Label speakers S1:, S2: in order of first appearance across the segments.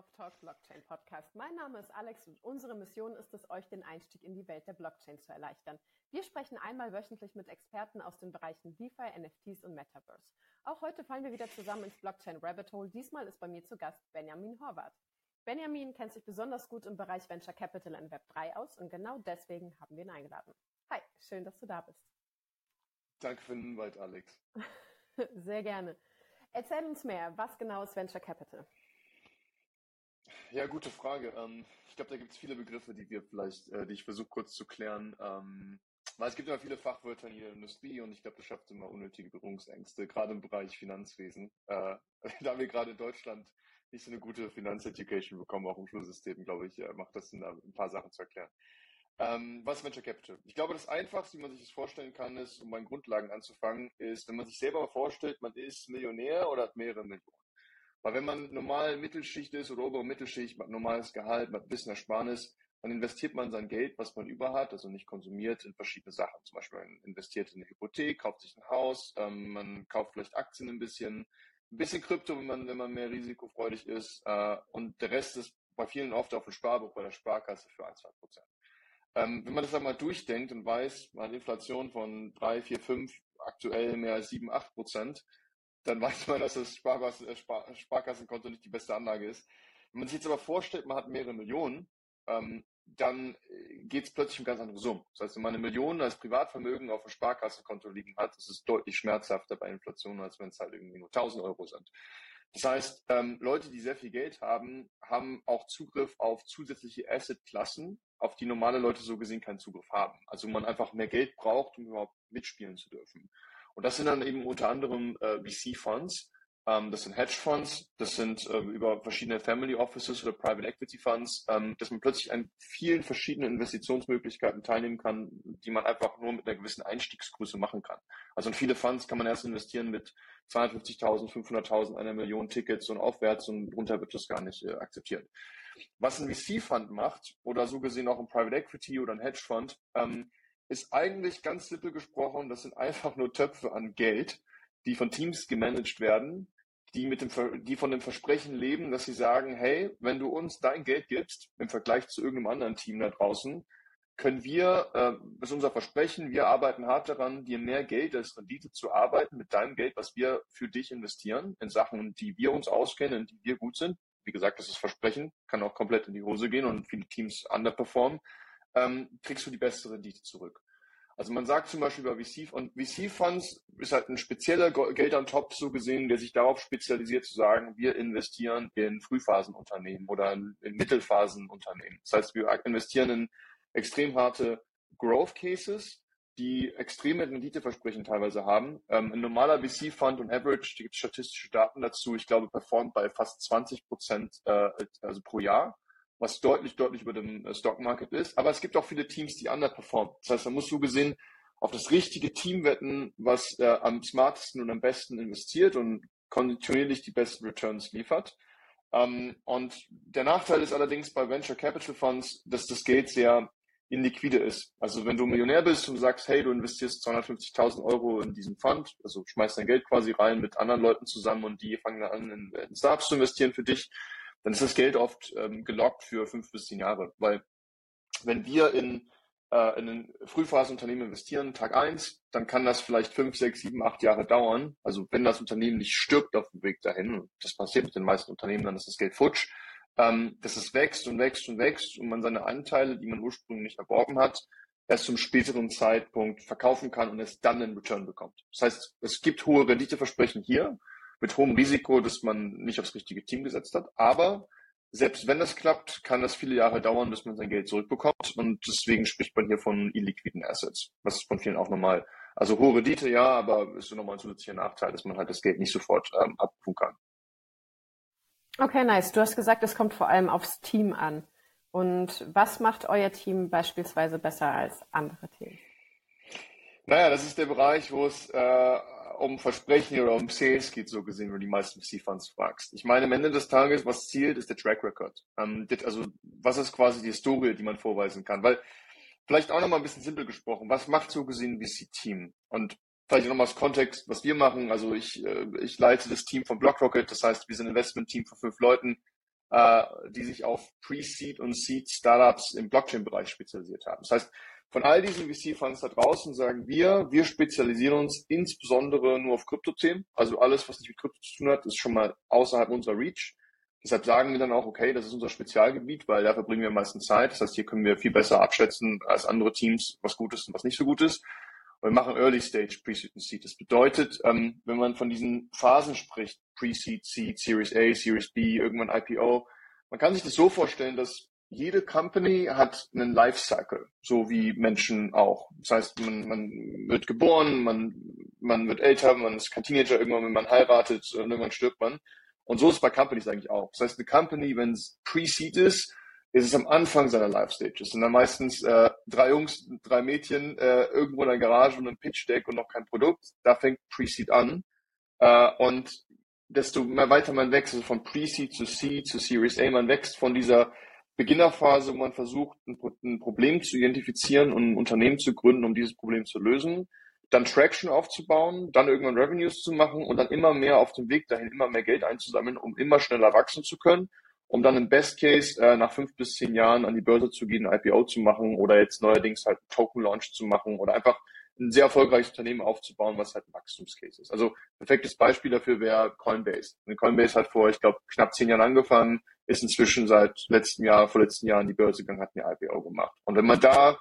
S1: of Talk Blockchain Podcast. Mein Name ist Alex und unsere Mission ist es, euch den Einstieg in die Welt der Blockchain zu erleichtern. Wir sprechen einmal wöchentlich mit Experten aus den Bereichen DeFi, NFTs und Metaverse. Auch heute fallen wir wieder zusammen ins Blockchain Rabbit Hole. Diesmal ist bei mir zu Gast Benjamin Horvath. Benjamin kennt sich besonders gut im Bereich Venture Capital in Web3 aus und genau deswegen haben wir ihn eingeladen. Hi, schön, dass du da bist.
S2: Danke für den Hinweis, Alex.
S1: Sehr gerne. Erzähl uns mehr, was genau ist Venture Capital?
S2: Ja, gute Frage. Ähm, ich glaube, da gibt es viele Begriffe, die wir vielleicht, äh, die ich versuche kurz zu klären. Ähm, weil es gibt immer viele Fachwörter in der Industrie und ich glaube, das schafft immer unnötige Berührungsängste, gerade im Bereich Finanzwesen. Äh, da wir gerade in Deutschland nicht so eine gute Finanzeducation bekommen, auch im Schulsystem, glaube ich, äh, macht das Sinn, da ein paar Sachen zu erklären. Ähm, was ist Venture Capital? Ich glaube, das Einfachste, wie man sich das vorstellen kann, ist, um bei Grundlagen anzufangen, ist, wenn man sich selber vorstellt, man ist Millionär oder hat mehrere Millionen. Weil wenn man normal Mittelschicht ist oder obere Mittelschicht, man hat normales Gehalt, man hat ein bisschen Ersparnis, dann investiert man sein Geld, was man über hat, also nicht konsumiert, in verschiedene Sachen. Zum Beispiel man investiert in eine Hypothek, kauft sich ein Haus, ähm, man kauft vielleicht Aktien ein bisschen, ein bisschen Krypto, wenn man, wenn man mehr risikofreudig ist. Äh, und der Rest ist bei vielen oft auf dem Sparbuch bei der Sparkasse für ein, zwei Prozent. Ähm, wenn man das einmal durchdenkt und weiß, man hat Inflation von drei, vier, fünf, aktuell mehr als sieben, acht Prozent, dann weiß man, dass das Sparkassen, äh, Spar Sparkassenkonto nicht die beste Anlage ist. Wenn man sich jetzt aber vorstellt, man hat mehrere Millionen, ähm, dann äh, geht es plötzlich um ganz andere Summen. Das heißt, wenn man eine Million als Privatvermögen auf dem Sparkassenkonto liegen hat, ist es deutlich schmerzhafter bei Inflation, als wenn es halt irgendwie nur 1000 Euro sind. Das heißt, ähm, Leute, die sehr viel Geld haben, haben auch Zugriff auf zusätzliche Assetklassen, auf die normale Leute so gesehen keinen Zugriff haben. Also man einfach mehr Geld braucht, um überhaupt mitspielen zu dürfen. Und das sind dann eben unter anderem äh, VC-Funds, ähm, das sind Hedge-Funds, das sind äh, über verschiedene Family Offices oder Private Equity Funds, ähm, dass man plötzlich an vielen verschiedenen Investitionsmöglichkeiten teilnehmen kann, die man einfach nur mit einer gewissen Einstiegsgröße machen kann. Also in viele Funds kann man erst investieren mit 250.000, 500.000, einer Million Tickets und aufwärts und runter wird das gar nicht äh, akzeptiert. Was ein VC-Fund macht oder so gesehen auch ein Private Equity oder ein Hedge-Fund, ähm, ist eigentlich ganz simpel gesprochen, das sind einfach nur Töpfe an Geld, die von Teams gemanagt werden, die mit dem, die von dem Versprechen leben, dass sie sagen, hey, wenn du uns dein Geld gibst, im Vergleich zu irgendeinem anderen Team da draußen, können wir, äh, das ist unser Versprechen, wir arbeiten hart daran, dir mehr Geld als Rendite zu arbeiten mit deinem Geld, was wir für dich investieren, in Sachen, die wir uns auskennen, in die wir gut sind. Wie gesagt, das ist Versprechen, kann auch komplett in die Hose gehen und viele Teams underperformen, ähm, kriegst du die beste Rendite zurück. Also man sagt zum Beispiel über VC und VC-Funds ist halt ein spezieller Geld on top so gesehen, der sich darauf spezialisiert zu sagen, wir investieren in Frühphasenunternehmen oder in, in Mittelphasenunternehmen. Das heißt, wir investieren in extrem harte Growth Cases, die extreme Renditeversprechen teilweise haben. Ähm, ein normaler VC-Fund und Average, die gibt statistische Daten dazu, ich glaube, performt bei fast 20 Prozent äh, also pro Jahr was deutlich, deutlich über dem äh, Stockmarket ist. Aber es gibt auch viele Teams, die underperformen. Das heißt, man muss so gesehen auf das richtige Team wetten, was äh, am smartesten und am besten investiert und kontinuierlich die besten Returns liefert. Ähm, und der Nachteil ist allerdings bei Venture Capital Funds, dass das Geld sehr illiquide ist. Also wenn du Millionär bist und sagst, hey, du investierst 250.000 Euro in diesen Fund, also schmeißt dein Geld quasi rein mit anderen Leuten zusammen und die fangen dann an, in, in Startups zu investieren für dich, dann ist das Geld oft ähm, gelockt für fünf bis zehn Jahre. Weil wenn wir in, äh, in ein Frühphasenunternehmen investieren, Tag eins, dann kann das vielleicht fünf, sechs, sieben, acht Jahre dauern. Also wenn das Unternehmen nicht stirbt auf dem Weg dahin, das passiert mit den meisten Unternehmen, dann ist das Geld futsch, ähm, dass es wächst und wächst und wächst und man seine Anteile, die man ursprünglich nicht erworben hat, erst zum späteren Zeitpunkt verkaufen kann und es dann einen Return bekommt. Das heißt, es gibt hohe Renditeversprechen hier, mit hohem Risiko, dass man nicht aufs richtige Team gesetzt hat. Aber selbst wenn das klappt, kann das viele Jahre dauern, bis man sein Geld zurückbekommt. Und deswegen spricht man hier von illiquiden Assets. Was von vielen auch normal. Also hohe Rendite, ja, aber ist so nochmal ein zusätzlicher Nachteil, dass man halt das Geld nicht sofort ähm, abrufen kann.
S1: Okay, nice. Du hast gesagt, es kommt vor allem aufs Team an. Und was macht euer Team beispielsweise besser als andere Teams?
S2: Naja, das ist der Bereich, wo es äh, um Versprechen oder um Sales geht, so gesehen, wenn du die meisten VC-Funds fragst. Ich meine, am Ende des Tages, was zielt, ist der Track Record. Ähm, also, was ist quasi die Historie, die man vorweisen kann? Weil, vielleicht auch nochmal ein bisschen simpel gesprochen, was macht so gesehen ein VC-Team? Und vielleicht nochmal das Kontext, was wir machen. Also ich, äh, ich leite das Team von BlockRocket, das heißt, wir sind ein Investment-Team von fünf Leuten, äh, die sich auf Pre-Seed und Seed-Startups im Blockchain-Bereich spezialisiert haben. Das heißt, von all diesen VC-Funds da draußen sagen wir, wir spezialisieren uns insbesondere nur auf Krypto-Themen. Also alles, was nicht mit Krypto zu tun hat, ist schon mal außerhalb unserer Reach. Deshalb sagen wir dann auch, okay, das ist unser Spezialgebiet, weil da verbringen wir am meisten Zeit. Das heißt, hier können wir viel besser abschätzen als andere Teams, was gut ist und was nicht so gut ist. Und wir machen Early Stage Pre-Seed und Seed. Das bedeutet, ähm, wenn man von diesen Phasen spricht, Pre-Seed, Seed, Series A, Series B, irgendwann IPO, man kann sich das so vorstellen, dass jede Company hat einen Lifecycle, so wie Menschen auch. Das heißt, man, man wird geboren, man, man wird älter, man ist kein Teenager, irgendwann, wenn man heiratet, und irgendwann stirbt man. Und so ist es bei Companies eigentlich auch. Das heißt, eine Company, wenn es Pre-Seed ist, ist es am Anfang seiner Life-Stage. Es sind dann meistens äh, drei Jungs, drei Mädchen, äh, irgendwo in der Garage und ein Pitch-Deck und noch kein Produkt. Da fängt Pre-Seed an. Äh, und desto mehr weiter man wächst, also von Pre-Seed zu Seed zu Series A, man wächst von dieser Beginnerphase, wo man versucht, ein, ein Problem zu identifizieren und ein Unternehmen zu gründen, um dieses Problem zu lösen, dann Traction aufzubauen, dann irgendwann Revenues zu machen und dann immer mehr auf dem Weg dahin, immer mehr Geld einzusammeln, um immer schneller wachsen zu können um dann im Best Case äh, nach fünf bis zehn Jahren an die Börse zu gehen, ein IPO zu machen oder jetzt neuerdings halt Token Launch zu machen oder einfach ein sehr erfolgreiches Unternehmen aufzubauen, was halt ein Wachstumscase ist. Also perfektes Beispiel dafür wäre Coinbase. Coinbase hat vor, ich glaube, knapp zehn Jahren angefangen, ist inzwischen seit letztem Jahr, vorletzten Jahren die Börse gegangen, hat eine IPO gemacht. Und wenn man da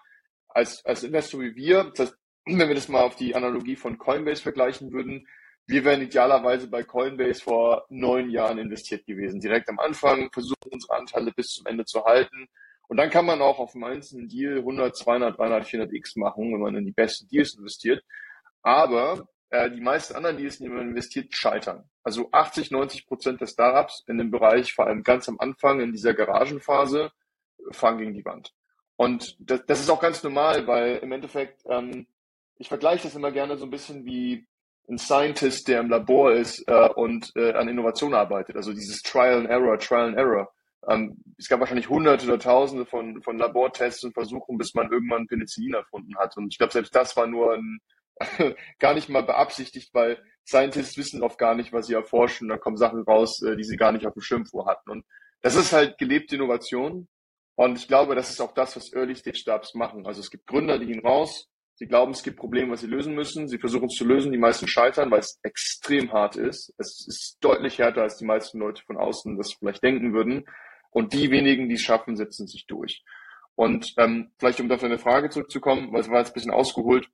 S2: als, als Investor wie wir, das wenn wir das mal auf die Analogie von Coinbase vergleichen würden, wir wären idealerweise bei Coinbase vor neun Jahren investiert gewesen. Direkt am Anfang versuchen unsere Anteile bis zum Ende zu halten. Und dann kann man auch auf dem einzelnen Deal 100, 200, 300, 400 X machen, wenn man in die besten Deals investiert. Aber äh, die meisten anderen Deals, in die man investiert, scheitern. Also 80, 90 Prozent der Startups in dem Bereich, vor allem ganz am Anfang in dieser Garagenphase, fahren gegen die Wand. Und das, das ist auch ganz normal, weil im Endeffekt, ähm, ich vergleiche das immer gerne so ein bisschen wie ein Scientist, der im Labor ist äh, und äh, an Innovation arbeitet. Also dieses Trial and Error, Trial and Error. Ähm, es gab wahrscheinlich hunderte oder tausende von, von Labortests und Versuchen, bis man irgendwann Penicillin erfunden hat. Und ich glaube, selbst das war nur ein, gar nicht mal beabsichtigt, weil Scientists wissen oft gar nicht, was sie erforschen. Da kommen Sachen raus, äh, die sie gar nicht auf dem Schirm vorhatten. Und das ist halt gelebte Innovation. Und ich glaube, das ist auch das, was Early Stage Startups machen. Also es gibt Gründer, die gehen raus, Sie glauben, es gibt Probleme, was sie lösen müssen. Sie versuchen es zu lösen. Die meisten scheitern, weil es extrem hart ist. Es ist deutlich härter, als die meisten Leute von außen das vielleicht denken würden. Und die wenigen, die es schaffen, setzen sich durch. Und ähm, vielleicht, um dafür eine Frage zurückzukommen, weil es war jetzt ein bisschen ausgeholt,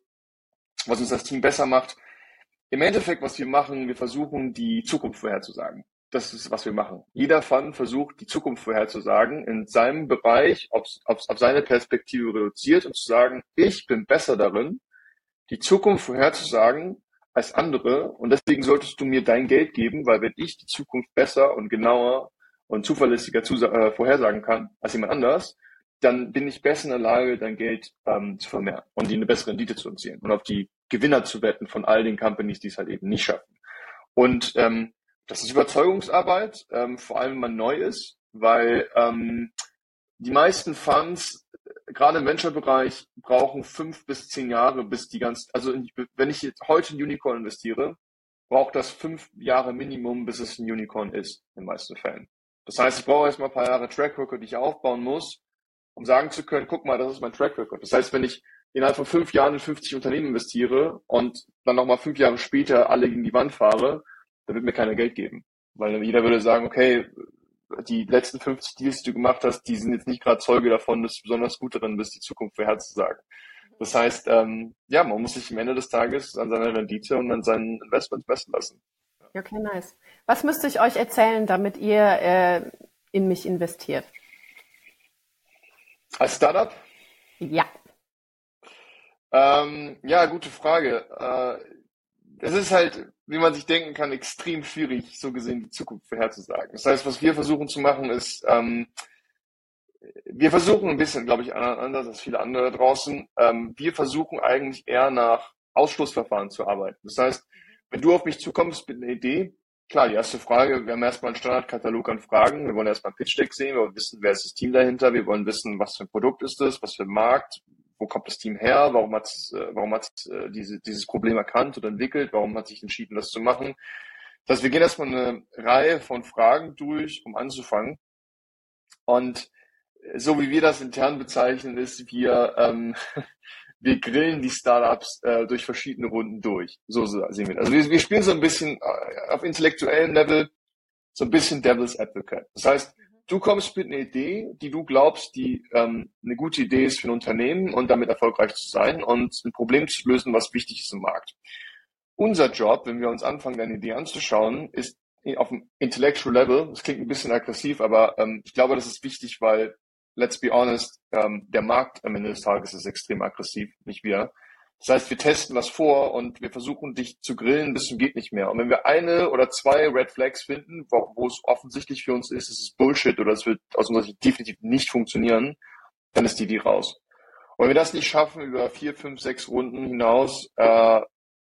S2: was uns das Team besser macht. Im Endeffekt, was wir machen, wir versuchen, die Zukunft vorherzusagen das ist, was wir machen. Jeder Fund versucht, die Zukunft vorherzusagen, in seinem Bereich, auf, auf, auf seine Perspektive reduziert und zu sagen, ich bin besser darin, die Zukunft vorherzusagen als andere und deswegen solltest du mir dein Geld geben, weil wenn ich die Zukunft besser und genauer und zuverlässiger äh, vorhersagen kann als jemand anders, dann bin ich besser in der Lage, dein Geld ähm, zu vermehren und die eine bessere Rendite zu erzielen und auf die Gewinner zu wetten von all den Companies, die es halt eben nicht schaffen. Und ähm, das ist Überzeugungsarbeit, ähm, vor allem wenn man neu ist, weil ähm, die meisten Funds, gerade im Venture-Bereich, brauchen fünf bis zehn Jahre, bis die ganz, also wenn ich jetzt heute in Unicorn investiere, braucht das fünf Jahre Minimum, bis es ein Unicorn ist, in den meisten Fällen. Das heißt, ich brauche erstmal ein paar Jahre Track Record, die ich aufbauen muss, um sagen zu können, guck mal, das ist mein Track Record. Das heißt, wenn ich innerhalb von fünf Jahren in 50 Unternehmen investiere und dann nochmal fünf Jahre später alle gegen die Wand fahre, da wird mir keiner Geld geben. Weil jeder würde sagen, okay, die letzten 50 Deals, die du gemacht hast, die sind jetzt nicht gerade Zeuge davon, dass du besonders gut darin bist, die Zukunft vorherzusagen. Das heißt, ähm, ja, man muss sich am Ende des Tages an seiner Rendite und an seinen Investments messen lassen.
S1: Okay, nice. Was müsste ich euch erzählen, damit ihr äh, in mich investiert?
S2: Als Startup?
S1: Ja.
S2: Ähm, ja, gute Frage. Äh, es ist halt, wie man sich denken kann, extrem schwierig, so gesehen die Zukunft vorherzusagen. Das heißt, was wir versuchen zu machen, ist, ähm, wir versuchen ein bisschen, glaube ich, anders als viele andere draußen, ähm, wir versuchen eigentlich eher nach Ausschlussverfahren zu arbeiten. Das heißt, wenn du auf mich zukommst mit einer Idee, klar, die erste Frage, wir haben erstmal einen Standardkatalog an Fragen. Wir wollen erstmal ein Pitch Deck sehen, wir wollen wissen, wer ist das Team dahinter, wir wollen wissen, was für ein Produkt ist das, was für ein Markt, wo kommt das Team her, warum hat äh, warum hat äh, diese, dieses Problem erkannt oder entwickelt, warum hat sich entschieden, das zu machen. Das heißt, wir gehen erstmal eine Reihe von Fragen durch, um anzufangen. Und so wie wir das intern bezeichnen, ist, wir, ähm, wir grillen die Startups äh, durch verschiedene Runden durch. So, so sehen wir das. Also wir, wir spielen so ein bisschen äh, auf intellektuellem Level so ein bisschen Devil's Advocate. Das heißt, du kommst mit einer Idee, die du glaubst, die ähm, eine gute Idee ist für ein Unternehmen und damit erfolgreich zu sein und ein Problem zu lösen, was wichtig ist im Markt. Unser Job, wenn wir uns anfangen, deine Idee anzuschauen, ist auf dem Intellectual Level, das klingt ein bisschen aggressiv, aber ähm, ich glaube, das ist wichtig, weil, let's be honest, ähm, der Markt am Ende des Tages ist extrem aggressiv, nicht wir. Das heißt, wir testen was vor und wir versuchen dich zu grillen bis zum geht nicht mehr. Und wenn wir eine oder zwei Red Flags finden, wo, wo es offensichtlich für uns ist, es ist Bullshit oder es wird aus unserer Sicht definitiv nicht funktionieren, dann ist die die raus. Und wenn wir das nicht schaffen, über vier, fünf, sechs Runden hinaus äh,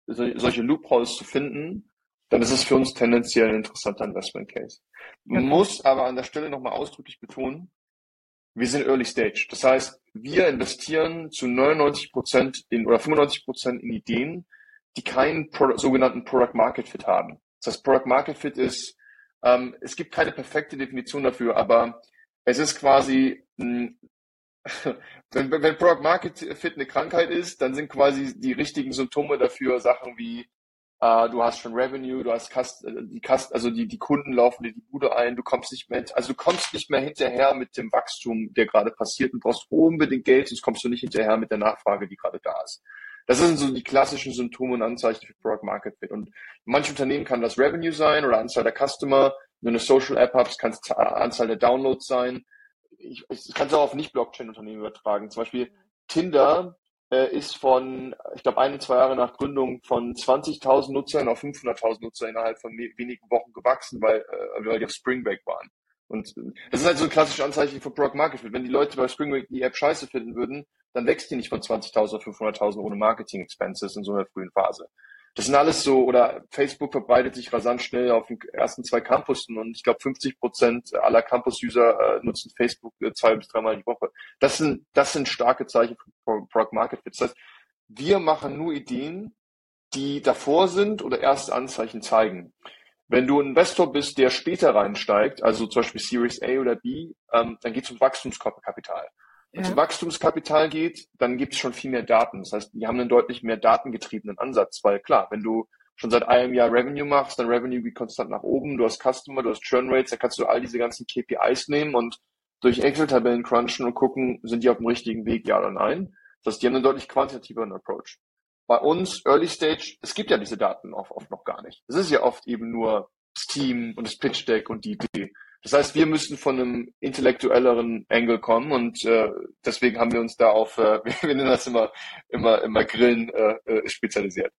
S2: so, solche Loopholes zu finden, dann ist es für uns tendenziell ein interessanter Investment Case. Man okay. muss aber an der Stelle nochmal ausdrücklich betonen, wir sind Early Stage. Das heißt, wir investieren zu 99 Prozent in oder 95 Prozent in Ideen, die keinen Product, sogenannten Product Market Fit haben. Das heißt, Product Market Fit ist, ähm, es gibt keine perfekte Definition dafür, aber es ist quasi, wenn, wenn Product Market Fit eine Krankheit ist, dann sind quasi die richtigen Symptome dafür Sachen wie Uh, du hast schon Revenue, du hast Kast, äh, die Kast, also die, die Kunden laufen dir die Bude ein, du kommst nicht mehr, also du kommst nicht mehr hinterher mit dem Wachstum, der gerade passiert, du brauchst unbedingt Geld, sonst kommst du nicht hinterher mit der Nachfrage, die gerade da ist. Das sind so die klassischen Symptome und Anzeichen für Product Market Fit. Und manche Unternehmen kann das Revenue sein oder Anzahl der Customer. Wenn du eine Social App hast, kann es Anzahl der Downloads sein. Ich, ich kann es auch auf Nicht-Blockchain-Unternehmen übertragen. Zum Beispiel Tinder äh, ist von, ich glaube, ein, zwei Jahre nach Gründung von 20.000 Nutzern auf 500.000 Nutzer innerhalb von wenigen Wochen gewachsen, weil, äh, weil die auf Spring Break waren. Und äh, das ist halt so ein klassisches Anzeichen für Product Market Fit. Wenn die Leute bei Spring Break die App scheiße finden würden, dann wächst die nicht von 20.000 auf 500.000 ohne Marketing Expenses in so einer frühen Phase. Das sind alles so, oder Facebook verbreitet sich rasant schnell auf den ersten zwei Campussen und ich glaube 50 Prozent aller Campus-User äh, nutzen Facebook äh, zwei bis dreimal die Woche. Das sind, das sind starke Zeichen für Product Market Fit. Das heißt, wir machen nur Ideen, die davor sind oder erste Anzeichen zeigen. Wenn du ein Investor bist, der später reinsteigt, also zum Beispiel Series A oder B, ähm, dann geht es um Wachstumskapital. Wenn es um Wachstumskapital geht, dann gibt es schon viel mehr Daten. Das heißt, die haben einen deutlich mehr datengetriebenen Ansatz, weil klar, wenn du schon seit einem Jahr Revenue machst, dann Revenue geht konstant nach oben, du hast Customer, du hast Churn Rates, dann kannst du all diese ganzen KPIs nehmen und durch Excel-Tabellen crunchen und gucken, sind die auf dem richtigen Weg, ja oder nein. Das heißt, die haben einen deutlich quantitativeren Approach. Bei uns, Early Stage, es gibt ja diese Daten oft, oft noch gar nicht. Es ist ja oft eben nur das Team und das Pitch Deck und die Idee. Das heißt, wir müssen von einem intellektuelleren Angle kommen und äh, deswegen haben wir uns da auf, äh, wir nennen das immer, immer, immer Grillen äh, äh spezialisiert.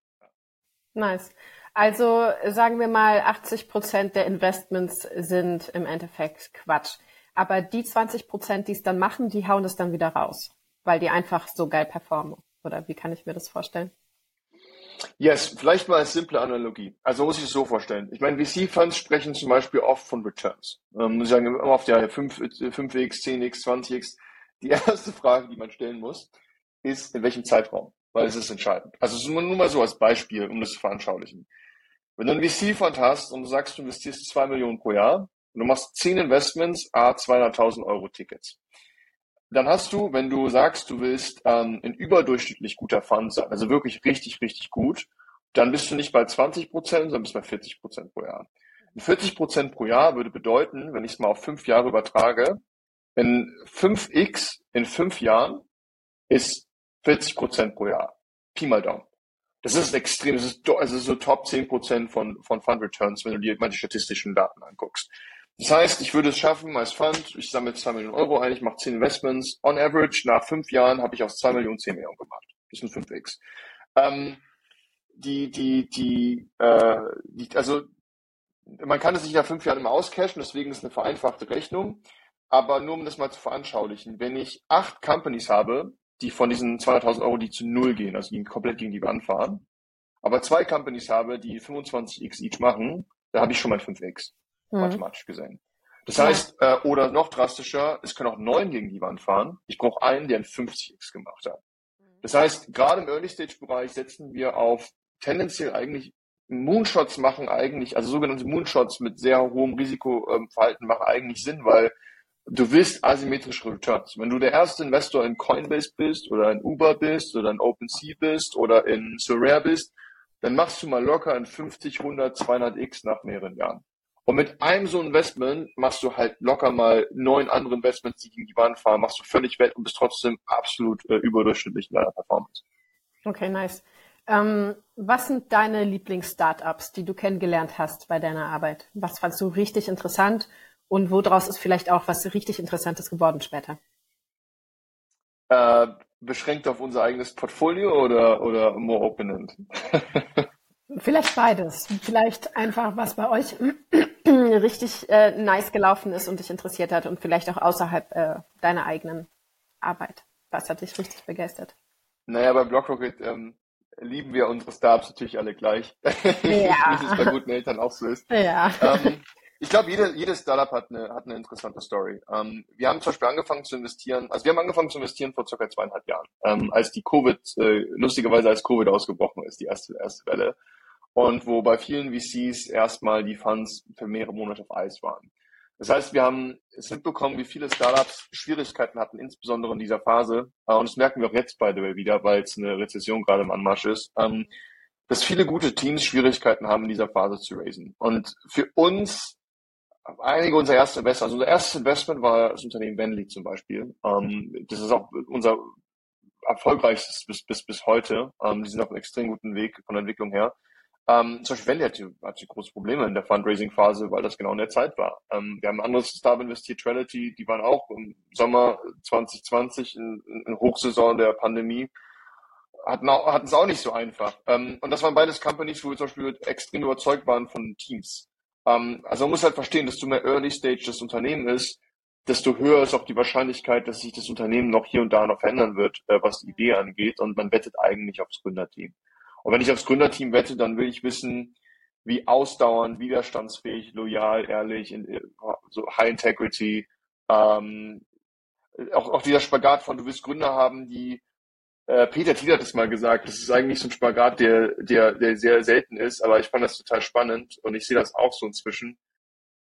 S1: Nice. Also sagen wir mal, 80 Prozent der Investments sind im Endeffekt Quatsch. Aber die 20 Prozent, die es dann machen, die hauen es dann wieder raus, weil die einfach so geil performen. Oder wie kann ich mir das vorstellen?
S2: Yes, vielleicht mal als simple Analogie. Also muss ich es so vorstellen. Ich meine, VC-Funds sprechen zum Beispiel oft von Returns. Ähm, sie sagen immer oft, ja, 5, 5x, 10x, 20x. Die erste Frage, die man stellen muss, ist, in welchem Zeitraum? Weil es ist entscheidend. Also nur, nur mal so als Beispiel, um das zu veranschaulichen. Wenn du einen VC-Fund hast und du sagst, du investierst 2 Millionen pro Jahr und du machst 10 Investments, a 200.000 Euro Tickets dann hast du, wenn du sagst, du willst ähm, ein überdurchschnittlich guter Fund sein, also wirklich richtig, richtig gut, dann bist du nicht bei 20 Prozent, sondern bist bei 40 Prozent pro Jahr. Und 40 Prozent pro Jahr würde bedeuten, wenn ich es mal auf fünf Jahre übertrage, wenn 5x in fünf Jahren ist 40 Prozent pro Jahr. Pi mal Daumen. Das ist extrem, das ist, also so Top 10 Prozent von, von Fund Returns, wenn du dir mal die statistischen Daten anguckst. Das heißt, ich würde es schaffen als Fund, ich sammle 2 Millionen Euro ein, ich mache 10 Investments. On average, nach fünf Jahren habe ich aus 2 Millionen 10 Millionen gemacht. Das sind 5x. Ähm, die, die, die, äh, die, also man kann es sich nach fünf Jahren immer auscashen, deswegen ist es eine vereinfachte Rechnung. Aber nur um das mal zu veranschaulichen, wenn ich acht Companies habe, die von diesen 200.000 Euro, die zu null gehen, also die komplett gegen die Wand fahren, aber zwei Companies habe, die 25x each machen, da habe ich schon mal 5x mhm. mathematisch gesehen. Das ja. heißt, äh, oder noch drastischer, es können auch neun gegen die Wand fahren. Ich brauche einen, der ein 50x gemacht hat. Das heißt, gerade im Early-Stage-Bereich setzen wir auf tendenziell eigentlich Moonshots machen eigentlich, also sogenannte Moonshots mit sehr hohem Risikoverhalten machen eigentlich Sinn, weil du willst asymmetrische Returns. Wenn du der erste Investor in Coinbase bist oder in Uber bist oder in OpenSea bist oder in Sorare bist, dann machst du mal locker in 50, 100, 200 X nach mehreren Jahren. Und mit einem so Investment machst du halt locker mal neun andere Investments, die gegen die Wand fahren, machst du völlig weg und bist trotzdem absolut äh, überdurchschnittlich in deiner Performance.
S1: Okay, nice. Ähm, was sind deine Lieblings-Startups, die du kennengelernt hast bei deiner Arbeit? Was fandst du richtig interessant und woraus ist vielleicht auch was richtig Interessantes geworden später?
S2: Äh, beschränkt auf unser eigenes Portfolio oder, oder more open-end?
S1: Vielleicht beides. Vielleicht einfach, was bei euch richtig äh, nice gelaufen ist und dich interessiert hat und vielleicht auch außerhalb äh, deiner eigenen Arbeit. Was hat dich richtig begeistert?
S2: Naja, bei BlockRocket ähm, lieben wir unsere Startups natürlich alle gleich. Ja. Wie es bei guten Eltern auch so ist.
S1: Ja.
S2: Ähm, ich glaube, jede, jedes Startup hat eine, hat eine interessante Story. Ähm, wir haben zum Beispiel angefangen zu investieren, also wir haben angefangen zu investieren vor circa zweieinhalb Jahren, ähm, als die Covid, äh, lustigerweise als Covid ausgebrochen ist, die erste, erste Welle. Und wo bei vielen VCs erstmal die Funds für mehrere Monate auf Eis waren. Das heißt, wir haben es mitbekommen, wie viele Startups Schwierigkeiten hatten, insbesondere in dieser Phase. Äh, und das merken wir auch jetzt by the way wieder, weil es eine Rezession gerade im Anmarsch ist. Ähm, dass viele gute Teams Schwierigkeiten haben, in dieser Phase zu raisen. Und für uns, einige unserer ersten Investments, also unser erstes Investment war das Unternehmen Bentley zum Beispiel. Ähm, das ist auch unser erfolgreichstes bis, bis, bis heute. Ähm, die sind auf einem extrem guten Weg von der Entwicklung her. Ähm, zum Beispiel Wendy hatte, hatte große Probleme in der Fundraising-Phase, weil das genau in der Zeit war. Ähm, wir haben ein anderes Startup investiert, Trality, die waren auch im Sommer 2020 in, in Hochsaison der Pandemie, hatten, hatten es auch nicht so einfach. Ähm, und das waren beides Companies, wo wir zum Beispiel extrem überzeugt waren von Teams. Ähm, also man muss halt verstehen, desto mehr Early Stage das Unternehmen ist, desto höher ist auch die Wahrscheinlichkeit, dass sich das Unternehmen noch hier und da noch verändern wird, äh, was die Idee angeht. Und man wettet eigentlich aufs Gründerteam. Und wenn ich aufs Gründerteam wette, dann will ich wissen, wie ausdauernd, widerstandsfähig, loyal, ehrlich, in, so High Integrity, ähm, auch, auch dieser Spagat von, du willst Gründer haben, die, äh, Peter Thiel hat es mal gesagt, das ist eigentlich so ein Spagat, der, der, der sehr selten ist, aber ich fand das total spannend und ich sehe das auch so inzwischen.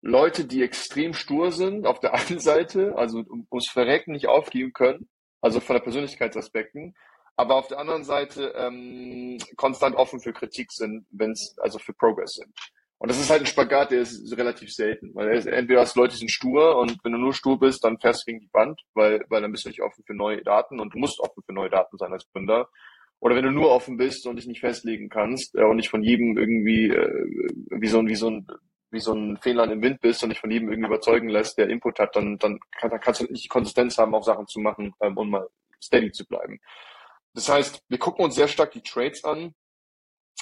S2: Leute, die extrem stur sind, auf der einen Seite, also ums Verrecken nicht aufgeben können, also von der Persönlichkeitsaspekten, aber auf der anderen Seite ähm, konstant offen für Kritik sind, wenn es also für Progress sind. Und das ist halt ein Spagat, der ist relativ selten, weil entweder hast Leute, die sind stur und wenn du nur stur bist, dann fährst du gegen die Wand, weil, weil dann bist du nicht offen für neue Daten und du musst offen für neue Daten sein als Gründer. Oder wenn du nur offen bist und dich nicht festlegen kannst äh, und nicht von jedem irgendwie äh, wie so ein wie so ein wie so ein Fehler im Wind bist und dich von jedem irgendwie überzeugen lässt, der Input hat, dann dann, kann, dann kannst du nicht die Konsistenz haben, auch Sachen zu machen ähm, und mal steady zu bleiben. Das heißt, wir gucken uns sehr stark die Trades an.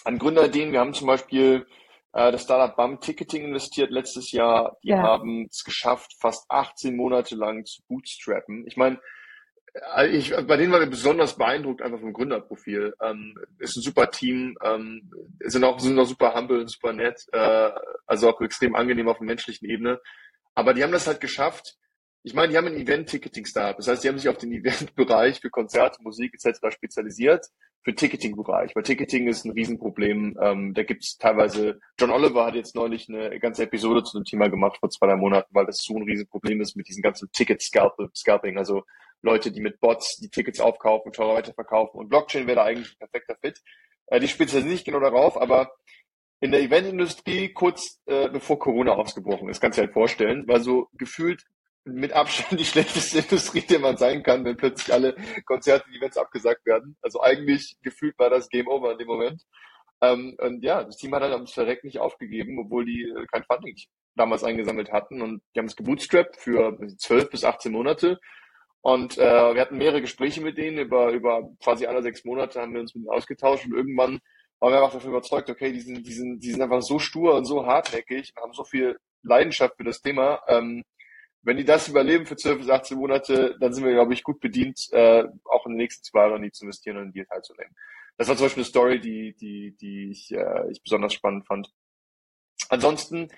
S2: An Gründerideen, wir haben zum Beispiel äh, das Startup BAM Ticketing investiert letztes Jahr. Die ja. haben es geschafft, fast 18 Monate lang zu bootstrappen. Ich meine, äh, ich, bei denen war wir besonders beeindruckt einfach vom Gründerprofil. Ähm, ist ein super Team, ähm, sind auch sind auch super humble, super nett, äh, also auch extrem angenehm auf der menschlichen Ebene. Aber die haben das halt geschafft, ich meine, die haben ein Event-Ticketing-Startup. Das heißt, die haben sich auf den Event-Bereich für Konzerte, Musik etc. spezialisiert, für Ticketing-Bereich. Weil Ticketing ist ein Riesenproblem. Ähm, da gibt es teilweise, John Oliver hat jetzt neulich eine ganze Episode zu dem Thema gemacht vor zwei, drei Monaten, weil das so ein Riesenproblem ist mit diesem ganzen Ticket-Scalping. Also Leute, die mit Bots die Tickets aufkaufen, teurer weiterverkaufen. Und Blockchain wäre da eigentlich ein perfekter Fit. Äh, die spezialisieren sich genau darauf, aber in der Eventindustrie kurz äh, bevor Corona ausgebrochen ist, kannst du dir halt vorstellen, war so gefühlt mit Abstand die schlechteste Industrie, die man sein kann, wenn plötzlich alle Konzerte, Events abgesagt werden. Also eigentlich gefühlt war das Game Over in dem Moment. Ähm, und ja, das Team hat halt ums Verreck nicht aufgegeben, obwohl die äh, kein Funding damals eingesammelt hatten. Und die haben es gebootstrapped für zwölf bis 18 Monate. Und äh, wir hatten mehrere Gespräche mit denen über, über quasi alle sechs Monate haben wir uns mit denen ausgetauscht und irgendwann waren wir einfach davon überzeugt, okay, die sind, die sind, die sind einfach so stur und so hartnäckig und haben so viel Leidenschaft für das Thema. Ähm, wenn die das überleben für 12 bis 18 Monate, dann sind wir, glaube ich, gut bedient, äh, auch in den nächsten zwei Jahren nie zu investieren und in Deal teilzunehmen. Das war zum Beispiel eine Story, die, die, die ich, äh, ich besonders spannend fand. Ansonsten,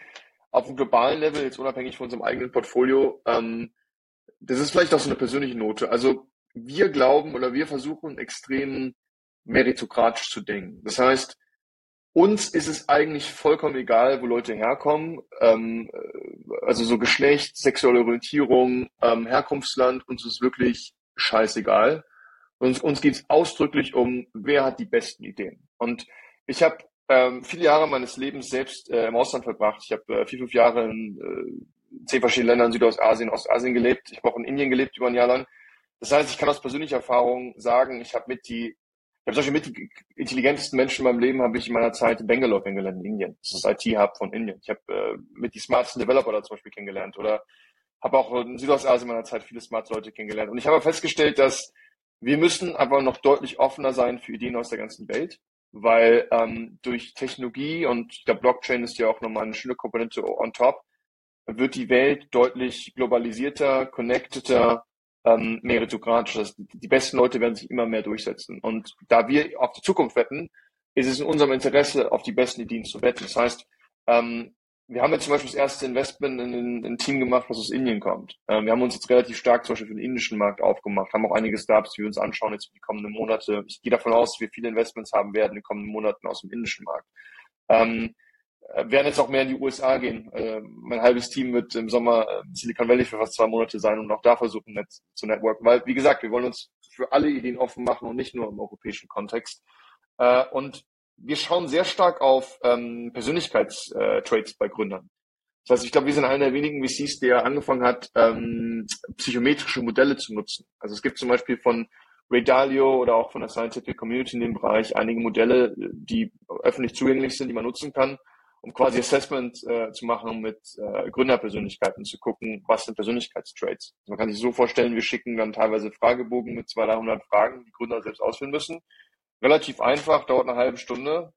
S2: auf dem globalen Level, jetzt unabhängig von unserem eigenen Portfolio, ähm, das ist vielleicht auch so eine persönliche Note. Also wir glauben oder wir versuchen extrem meritokratisch zu denken. Das heißt, uns ist es eigentlich vollkommen egal, wo Leute herkommen, ähm, äh, also so Geschlecht, sexuelle Orientierung, ähm, Herkunftsland, uns ist wirklich scheißegal. Uns, uns geht es ausdrücklich um, wer hat die besten Ideen. Und ich habe ähm, viele Jahre meines Lebens selbst äh, im Ausland verbracht. Ich habe äh, vier, fünf Jahre in äh, zehn verschiedenen Ländern Südostasien, Ostasien gelebt. Ich habe auch in Indien gelebt über ein Jahr lang. Das heißt, ich kann aus persönlicher Erfahrung sagen, ich habe mit die ich habe solche mit intelligentesten Menschen in meinem Leben habe ich in meiner Zeit in Bangalore kennengelernt, in Indien. Das ist das IT-Hub von Indien. Ich habe äh, mit die smartesten Developer da zum Beispiel kennengelernt oder habe auch in Südostasien in meiner Zeit viele smart Leute kennengelernt. Und ich habe festgestellt, dass wir müssen aber noch deutlich offener sein für Ideen aus der ganzen Welt, weil ähm, durch Technologie und der Blockchain ist ja auch nochmal eine schöne Komponente on top, wird die Welt deutlich globalisierter, connecteder, ähm, meritokratisch. Das, die besten Leute werden sich immer mehr durchsetzen. Und da wir auf die Zukunft wetten, ist es in unserem Interesse, auf die besten Ideen zu wetten. Das heißt, ähm, wir haben jetzt zum Beispiel das erste Investment in, in ein Team gemacht, was aus Indien kommt. Ähm, wir haben uns jetzt relativ stark zum Beispiel für den indischen Markt aufgemacht, haben auch einige Startups, die wir uns anschauen jetzt für die kommenden Monate. Ich gehe davon aus, dass wir viele Investments haben werden in den kommenden Monaten aus dem indischen Markt. Ähm, äh, werden jetzt auch mehr in die USA gehen. Äh, mein halbes Team wird im Sommer äh, Silicon Valley für fast zwei Monate sein und auch da versuchen net zu networken. Weil, wie gesagt, wir wollen uns für alle Ideen offen machen und nicht nur im europäischen Kontext. Äh, und wir schauen sehr stark auf ähm, Persönlichkeitstraits bei Gründern. Das heißt, ich glaube, wir sind einer der wenigen VCs, der angefangen hat, ähm, psychometrische Modelle zu nutzen. Also es gibt zum Beispiel von Ray Dalio oder auch von der Scientific Community in dem Bereich einige Modelle, die öffentlich zugänglich sind, die man nutzen kann, um quasi Assessment äh, zu machen mit äh, Gründerpersönlichkeiten, zu gucken, was sind Persönlichkeitstraits. Man kann sich so vorstellen, wir schicken dann teilweise Fragebogen mit 200, 300 Fragen, die Gründer selbst ausfüllen müssen. Relativ einfach, dauert eine halbe Stunde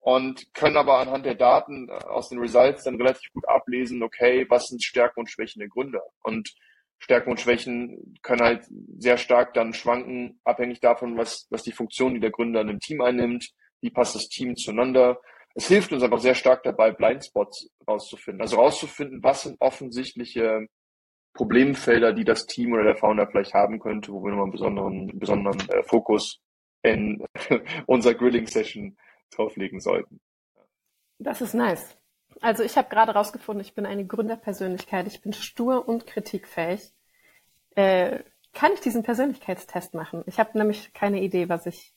S2: und können aber anhand der Daten äh, aus den Results dann relativ gut ablesen, okay, was sind Stärken und Schwächen der Gründer. Und Stärken und Schwächen können halt sehr stark dann schwanken, abhängig davon, was, was die Funktion, die der Gründer in einem Team einnimmt, wie passt das Team zueinander es hilft uns einfach sehr stark dabei, Blindspots rauszufinden. Also rauszufinden, was sind offensichtliche Problemfelder, die das Team oder der Founder vielleicht haben könnte, wo wir nochmal einen besonderen, besonderen äh, Fokus in unserer Grilling-Session drauflegen sollten.
S1: Das ist nice. Also ich habe gerade rausgefunden, ich bin eine Gründerpersönlichkeit, ich bin stur und kritikfähig. Äh, kann ich diesen Persönlichkeitstest machen? Ich habe nämlich keine Idee, was ich.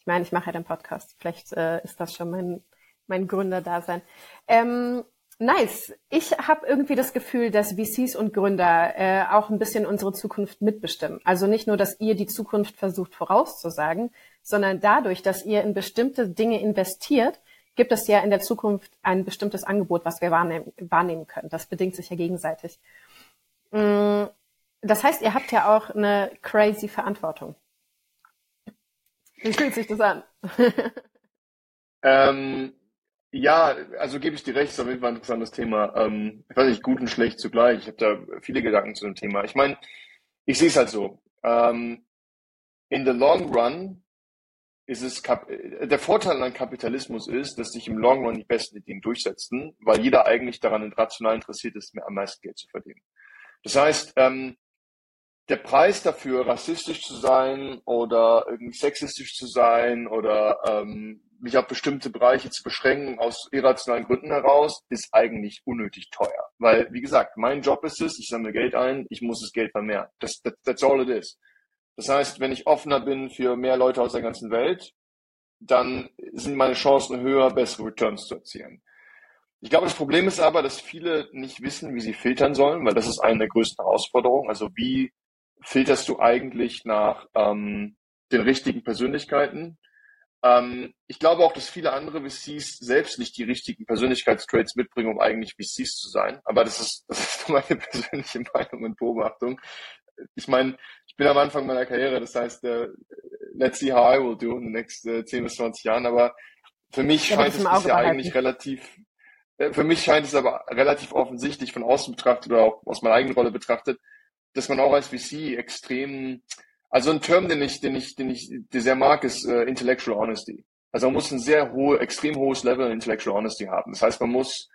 S1: Ich meine, ich mache ja den Podcast. Vielleicht äh, ist das schon mein mein Gründerdasein. Ähm, nice. Ich habe irgendwie das Gefühl, dass VCs und Gründer äh, auch ein bisschen unsere Zukunft mitbestimmen. Also nicht nur, dass ihr die Zukunft versucht vorauszusagen, sondern dadurch, dass ihr in bestimmte Dinge investiert, gibt es ja in der Zukunft ein bestimmtes Angebot, was wir wahrnehmen, wahrnehmen können. Das bedingt sich ja gegenseitig. Mm, das heißt, ihr habt ja auch eine crazy Verantwortung. Wie fühlt sich das an?
S2: ähm, ja, also gebe ich dir recht, ist auf ein interessantes Thema. Ähm, ich weiß nicht, gut und schlecht zugleich. Ich habe da viele Gedanken zu dem Thema. Ich meine, ich sehe es halt so. Ähm, in the long run ist es der Vorteil an Kapitalismus ist, dass sich im Long Run die besten Ideen durchsetzen, weil jeder eigentlich daran rational interessiert ist, mehr am meisten Geld zu verdienen. Das heißt, ähm, der Preis dafür, rassistisch zu sein oder irgendwie sexistisch zu sein oder ähm, mich auf bestimmte Bereiche zu beschränken aus irrationalen Gründen heraus, ist eigentlich unnötig teuer. Weil, wie gesagt, mein Job ist es, ich sammle Geld ein, ich muss das Geld vermehren. Das, that, that's all it is. Das heißt, wenn ich offener bin für mehr Leute aus der ganzen Welt, dann sind meine Chancen höher, bessere Returns zu erzielen. Ich glaube, das Problem ist aber, dass viele nicht wissen, wie sie filtern sollen, weil das ist eine der größten Herausforderungen. Also wie filterst du eigentlich nach ähm, den richtigen Persönlichkeiten? Ähm, ich glaube auch, dass viele andere VCs selbst nicht die richtigen Persönlichkeitstraits mitbringen, um eigentlich VCs zu sein. Aber das ist, das ist meine persönliche Meinung und Beobachtung. Ich meine, ich bin am Anfang meiner Karriere, das heißt, uh, let's see how I will do in den nächsten 10 bis 20 Jahren. Aber für mich ja, scheint es ja eigentlich relativ, äh, für mich scheint es aber relativ offensichtlich von außen betrachtet oder auch aus meiner eigenen Rolle betrachtet, dass man auch als VC extrem also ein Term, den ich, den ich, den ich sehr mag, ist äh, Intellectual Honesty. Also man muss ein sehr hohe, extrem hohes Level Intellectual Honesty haben. Das heißt, man muss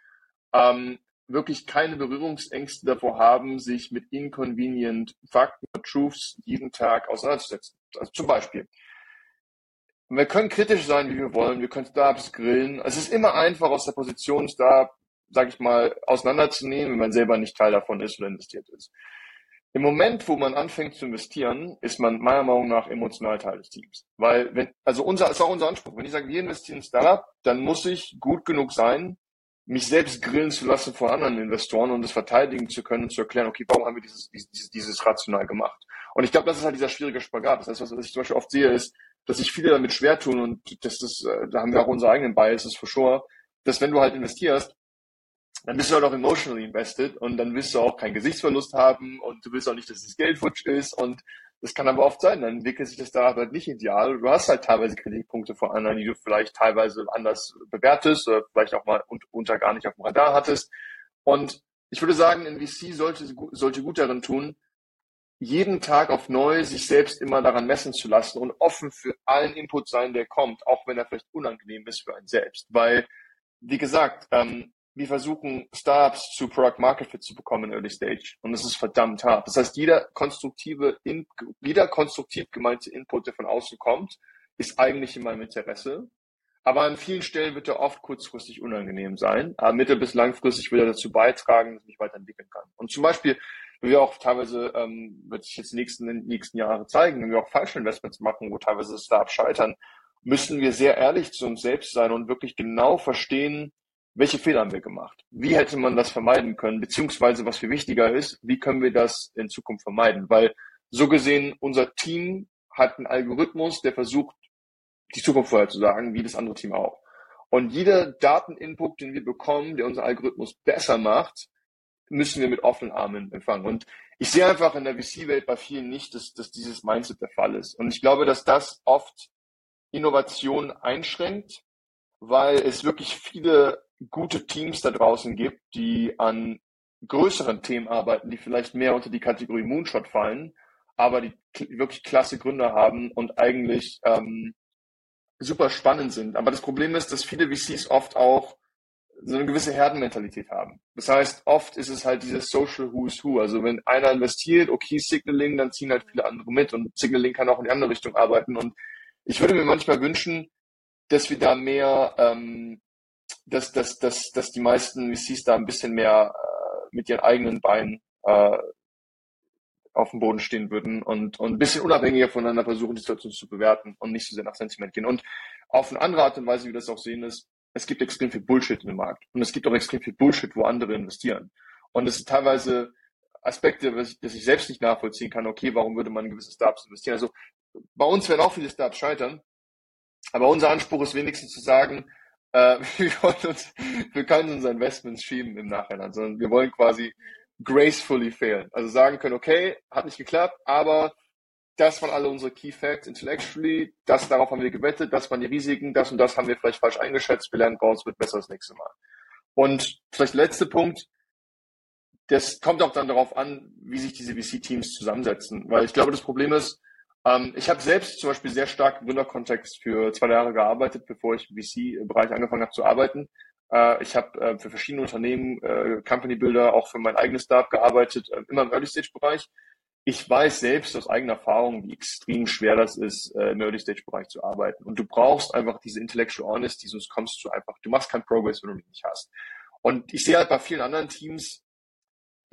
S2: ähm, wirklich keine Berührungsängste davor haben, sich mit inconvenient Fakten und Truths jeden Tag auseinanderzusetzen. Also zum Beispiel. Wir können kritisch sein, wie wir wollen. Wir können Startups grillen. Es ist immer einfach, aus der Position Startup, sag ich mal, auseinanderzunehmen, wenn man selber nicht Teil davon ist oder investiert ist. Im Moment, wo man anfängt zu investieren, ist man meiner Meinung nach emotional Teil des Teams. Weil, wenn, also unser, ist auch unser Anspruch. Wenn ich sage, wir investieren in Startup, dann muss ich gut genug sein, mich selbst grillen zu lassen vor anderen Investoren und das verteidigen zu können und zu erklären, okay, warum haben wir dieses, dieses, dieses rational gemacht? Und ich glaube, das ist halt dieser schwierige Spagat. Das heißt, was, ich zum Beispiel oft sehe, ist, dass sich viele damit schwer tun und das ist, äh, da haben wir auch unsere eigenen Biases for sure, dass wenn du halt investierst, dann bist du halt auch emotionally invested und dann willst du auch keinen Gesichtsverlust haben und du willst auch nicht, dass das Geld futsch ist und das kann aber oft sein, dann entwickelt sich das da halt nicht ideal. Du hast halt teilweise Kritikpunkte vor anderen, die du vielleicht teilweise anders bewertest oder vielleicht auch mal unter gar nicht auf dem Radar hattest. Und ich würde sagen, ein VC sollte, sollte gut darin tun, jeden Tag auf neu sich selbst immer daran messen zu lassen und offen für allen Input sein, der kommt, auch wenn er vielleicht unangenehm ist für einen selbst. Weil, wie gesagt, ähm, wir versuchen Startups zu Product Market Fit zu bekommen in Early Stage. Und das ist verdammt hart. Das heißt, jeder konstruktive, in, jeder konstruktiv gemeinte Input, der von außen kommt, ist eigentlich in meinem Interesse. Aber an vielen Stellen wird er oft kurzfristig unangenehm sein. Aber mittel- bis langfristig will er dazu beitragen, dass ich mich weiterentwickeln kann. Und zum Beispiel, wenn wir auch teilweise, ähm, wird sich jetzt nächsten, nächsten Jahre zeigen, wenn wir auch falsche Investments machen, wo teilweise Startups scheitern, müssen wir sehr ehrlich zu uns selbst sein und wirklich genau verstehen, welche Fehler haben wir gemacht? Wie hätte man das vermeiden können? Beziehungsweise, was viel wichtiger ist, wie können wir das in Zukunft vermeiden? Weil so gesehen, unser Team hat einen Algorithmus, der versucht, die Zukunft vorherzusagen, wie das andere Team auch. Und jeder Dateninput, den wir bekommen, der unser Algorithmus besser macht, müssen wir mit offenen Armen empfangen. Und ich sehe einfach in der VC-Welt bei vielen nicht, dass, dass dieses Mindset der Fall ist. Und ich glaube, dass das oft Innovation einschränkt, weil es wirklich viele gute Teams da draußen gibt, die an größeren Themen arbeiten, die vielleicht mehr unter die Kategorie Moonshot fallen, aber die wirklich klasse Gründer haben und eigentlich ähm, super spannend sind. Aber das Problem ist, dass viele VCs oft auch so eine gewisse Herdenmentalität haben. Das heißt, oft ist es halt dieses Social Who's Who. Also wenn einer investiert, okay, Signaling, dann ziehen halt viele andere mit und Signaling kann auch in die andere Richtung arbeiten. Und ich würde mir manchmal wünschen, dass wir da mehr ähm, dass, dass, dass, dass die meisten VCs da ein bisschen mehr äh, mit ihren eigenen Beinen äh, auf dem Boden stehen würden und, und ein bisschen unabhängiger voneinander versuchen, die Situation zu bewerten und nicht so sehr nach Sentiment gehen. Und auf eine andere Art und Weise, wie wir das auch sehen, ist, es gibt extrem viel Bullshit dem Markt. Und es gibt auch extrem viel Bullshit, wo andere investieren. Und es sind teilweise Aspekte, was ich, dass ich selbst nicht nachvollziehen kann, okay, warum würde man in gewisse Startups investieren? Also bei uns werden auch viele Startups scheitern. Aber unser Anspruch ist wenigstens zu sagen, äh, wir wollen uns, wir können unsere Investments schieben im Nachhinein, sondern wir wollen quasi gracefully failen. Also sagen können, okay, hat nicht geklappt, aber das waren alle unsere Key Facts intellectually, das, darauf haben wir gewettet, das waren die Risiken, das und das haben wir vielleicht falsch eingeschätzt, wir lernen raus, wird besser das nächste Mal. Und vielleicht der letzte Punkt, das kommt auch dann darauf an, wie sich diese VC-Teams zusammensetzen, weil ich glaube, das Problem ist, ähm, ich habe selbst zum Beispiel sehr stark im Gründerkontext für zwei Jahre gearbeitet, bevor ich im VC-Bereich angefangen habe zu arbeiten. Äh, ich habe äh, für verschiedene Unternehmen, äh, Company Builder, auch für mein eigenes Startup gearbeitet, äh, immer im Early-Stage-Bereich. Ich weiß selbst aus eigener Erfahrung, wie extrem schwer das ist, äh, im Early-Stage-Bereich zu arbeiten. Und du brauchst einfach diese Intellectual Honesty, sonst kommst du einfach, du machst keinen Progress, wenn du die nicht hast. Und ich sehe halt bei vielen anderen Teams,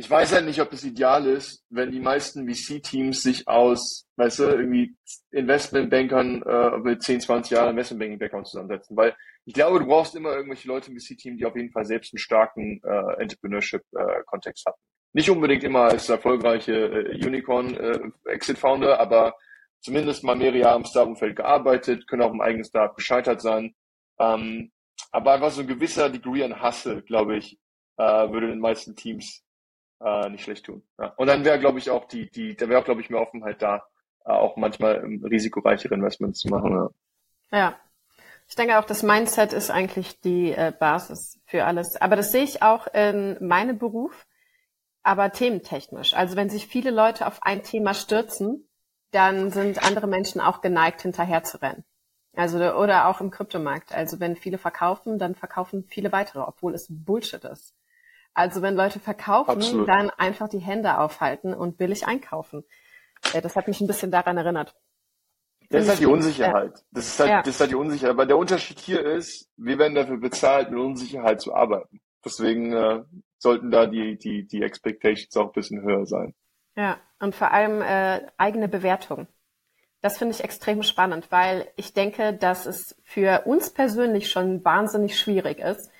S2: ich weiß halt nicht, ob das ideal ist, wenn die meisten VC-Teams sich aus, weißt du, irgendwie Investmentbankern äh, mit 10, 20 Jahren Investmentbanking-Background zusammensetzen. Weil ich glaube, du brauchst immer irgendwelche Leute im VC-Team, die auf jeden Fall selbst einen starken äh, Entrepreneurship-Kontext haben. Nicht unbedingt immer als erfolgreiche äh, Unicorn-Exit-Founder, äh, aber zumindest mal mehrere Jahre im Startup-Umfeld gearbeitet, können auch im eigenen Startup gescheitert sein. Ähm, aber einfach so ein gewisser Degree an Hustle, glaube ich, äh, würde den meisten Teams äh, nicht schlecht tun. Ja. Und dann wäre, glaube ich, auch die, die, da wäre glaube ich, mehr Offenheit da, äh, auch manchmal risikoreichere Investments zu machen.
S1: Ja. ja. Ich denke auch, das Mindset ist eigentlich die äh, Basis für alles. Aber das sehe ich auch in meinem Beruf, aber thementechnisch. Also wenn sich viele Leute auf ein Thema stürzen, dann sind andere Menschen auch geneigt, hinterher zu rennen. Also oder auch im Kryptomarkt. Also wenn viele verkaufen, dann verkaufen viele weitere, obwohl es Bullshit ist. Also wenn Leute verkaufen,
S2: Absolut.
S1: dann einfach die Hände aufhalten und billig einkaufen. Äh, Das hat mich ein bisschen daran erinnert.
S2: Das ist halt die Unsicherheit. Das ist halt,
S1: Ja.
S2: das ist halt die Unsicherheit. Aber der Unterschied hier ist, wir werden dafür bezahlt, mit Unsicherheit zu arbeiten. Deswegen äh, sollten da die, die, die Expectations auch ein bisschen höher sein.
S1: Ja, und vor allem äh, eigene Bewertung. Das finde ich extrem spannend, weil ich denke, dass es für uns persönlich schon wahnsinnig schwierig ist,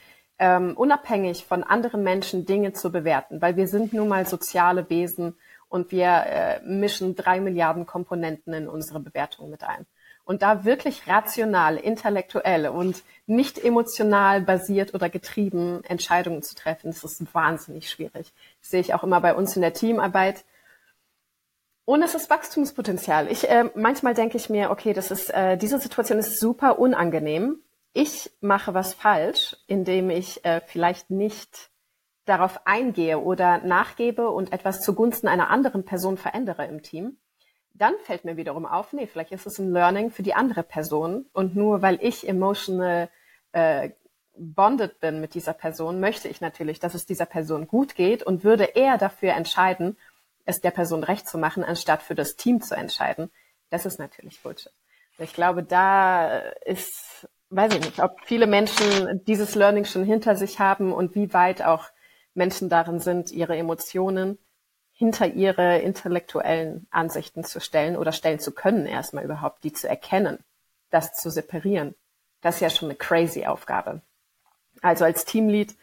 S1: ähm, unabhängig von anderen Menschen Dinge zu bewerten, weil wir sind nun mal soziale Wesen und wir äh, mischen drei Milliarden Komponenten in unsere Bewertung mit ein. Und da wirklich rational, intellektuell und nicht emotional basiert oder getrieben Entscheidungen zu treffen, das ist wahnsinnig schwierig. Das sehe ich auch immer bei uns in der Teamarbeit. Und es ist Wachstumspotenzial. Ich, äh, manchmal denke ich mir, okay, das ist, äh, diese Situation ist super unangenehm. Ich mache was falsch, indem ich äh, vielleicht nicht darauf eingehe oder nachgebe und etwas zugunsten einer anderen Person verändere im Team. Dann fällt mir wiederum auf, nee, vielleicht ist es ein Learning für die andere Person. Und nur weil ich emotional äh, bonded bin mit dieser Person, möchte ich natürlich, dass es dieser Person gut geht und würde eher dafür entscheiden, es der Person recht zu machen, anstatt für das Team zu entscheiden. Das ist natürlich Bullshit. Ich glaube, da ist, weiß ich nicht, ob viele Menschen dieses Learning schon hinter sich haben und wie weit auch Menschen darin sind, ihre Emotionen hinter ihre intellektuellen Ansichten zu stellen oder stellen zu können, erstmal überhaupt, die zu erkennen, das zu separieren. Das ist ja schon eine crazy Aufgabe. Also als Teamlead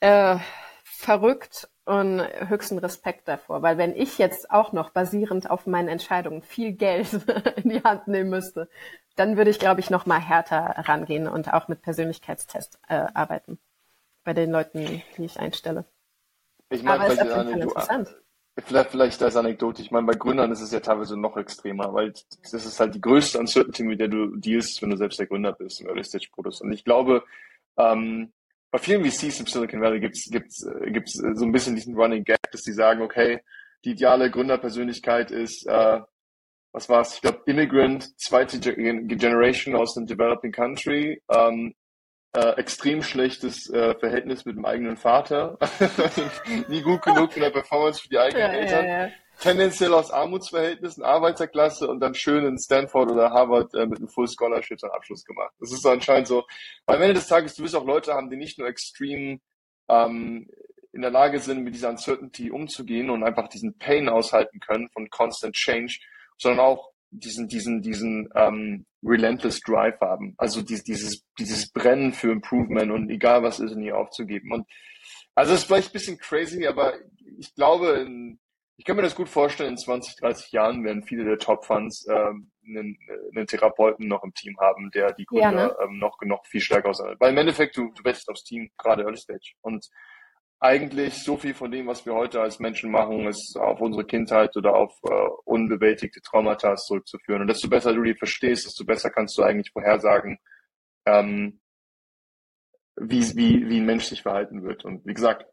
S1: äh, verrückt und höchsten Respekt davor, weil wenn ich jetzt auch noch basierend auf meinen Entscheidungen viel Geld in die Hand nehmen müsste, dann würde ich, glaube ich, noch mal härter rangehen und auch mit Persönlichkeitstest äh, arbeiten bei den Leuten, die ich einstelle.
S2: Ich meine,
S1: Aber ist
S2: vielleicht,
S1: auf jeden Fall
S2: eine,
S1: interessant.
S2: vielleicht, vielleicht als Anekdote, ich meine, bei Gründern ist es ja teilweise noch extremer, weil das ist halt die größte Uncertainty, mit der du dealst, wenn du selbst der Gründer bist im Early-Stage-Produkt. Und ich glaube, ähm, bei vielen VCs im Silicon Valley gibt's gibt's äh, gibt's äh, so ein bisschen diesen Running Gag, dass die sagen, okay, die ideale Gründerpersönlichkeit ist, äh, was war's? Ich glaube, Immigrant, zweite Ge- Generation aus einem Developing Country, ähm, äh, extrem schlechtes äh, Verhältnis mit dem eigenen Vater, nie gut genug in der Performance für die eigenen
S1: Ja,
S2: Eltern,
S1: ja, ja.
S2: tendenziell aus Armutsverhältnissen, Arbeiterklasse und dann schön in Stanford oder Harvard äh, mit einem Full Scholarship seinen Abschluss gemacht. Das ist so anscheinend so. Weil am Ende des Tages, du wirst auch Leute haben, die nicht nur extrem ähm, in der Lage sind, mit dieser Uncertainty umzugehen und einfach diesen Pain aushalten können von Constant Change, sondern auch diesen, diesen, diesen ähm, relentless Drive haben. Also dies, dieses, dieses Brennen für Improvement und egal was ist, nie aufzugeben. Und also es ist vielleicht ein bisschen crazy, aber ich glaube, in, ich kann mir das gut vorstellen, in 20, 30 Jahren werden viele der Top-Funds ähm, einen, einen Therapeuten noch im Team haben, der die
S1: Ja,
S2: Gründer
S1: ne?
S2: ähm, noch, noch viel stärker auseinander. Weil im Endeffekt, du, du wettest aufs Team, gerade Early Stage. Und eigentlich so viel von dem, was wir heute als Menschen machen, ist auf unsere Kindheit oder auf äh, unbewältigte Traumata zurückzuführen. Und desto besser du die verstehst, desto besser kannst du eigentlich vorhersagen, ähm, wie, wie, wie ein Mensch sich verhalten wird. Und wie gesagt,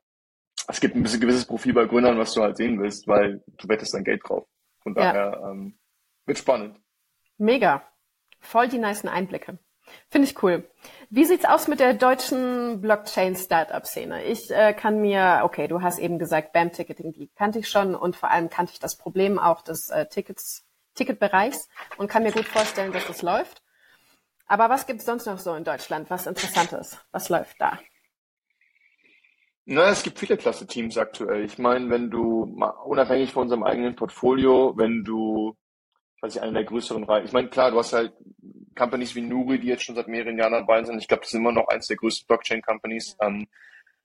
S2: es gibt ein bisschen gewisses Profil bei Gründern, was du halt sehen willst, weil du wettest dein Geld drauf. Von
S1: Ja.
S2: daher ähm, wird spannend.
S1: Mega. Voll die nicen Einblicke. Finde ich cool. Wie sieht's aus mit der deutschen Blockchain-Startup-Szene? Ich äh, kann mir, okay, du hast eben gesagt, BAM-Ticketing, die kannte ich schon und vor allem kannte ich das Problem auch des äh, Tickets, Ticketbereichs und kann mir gut vorstellen, dass das läuft. Aber was gibt's sonst noch so in Deutschland, was interessant ist? Was läuft da?
S2: Na, es gibt viele klasse Teams aktuell. Ich meine, wenn du unabhängig von unserem eigenen Portfolio, wenn du, ich weiß nicht, eine der größeren Reihen, ich meine, klar, du hast halt Companies wie Nuri, die jetzt schon seit mehreren Jahren dabei sind. Ich glaube, das sind immer noch eins der größten Blockchain-Companies. Ähm,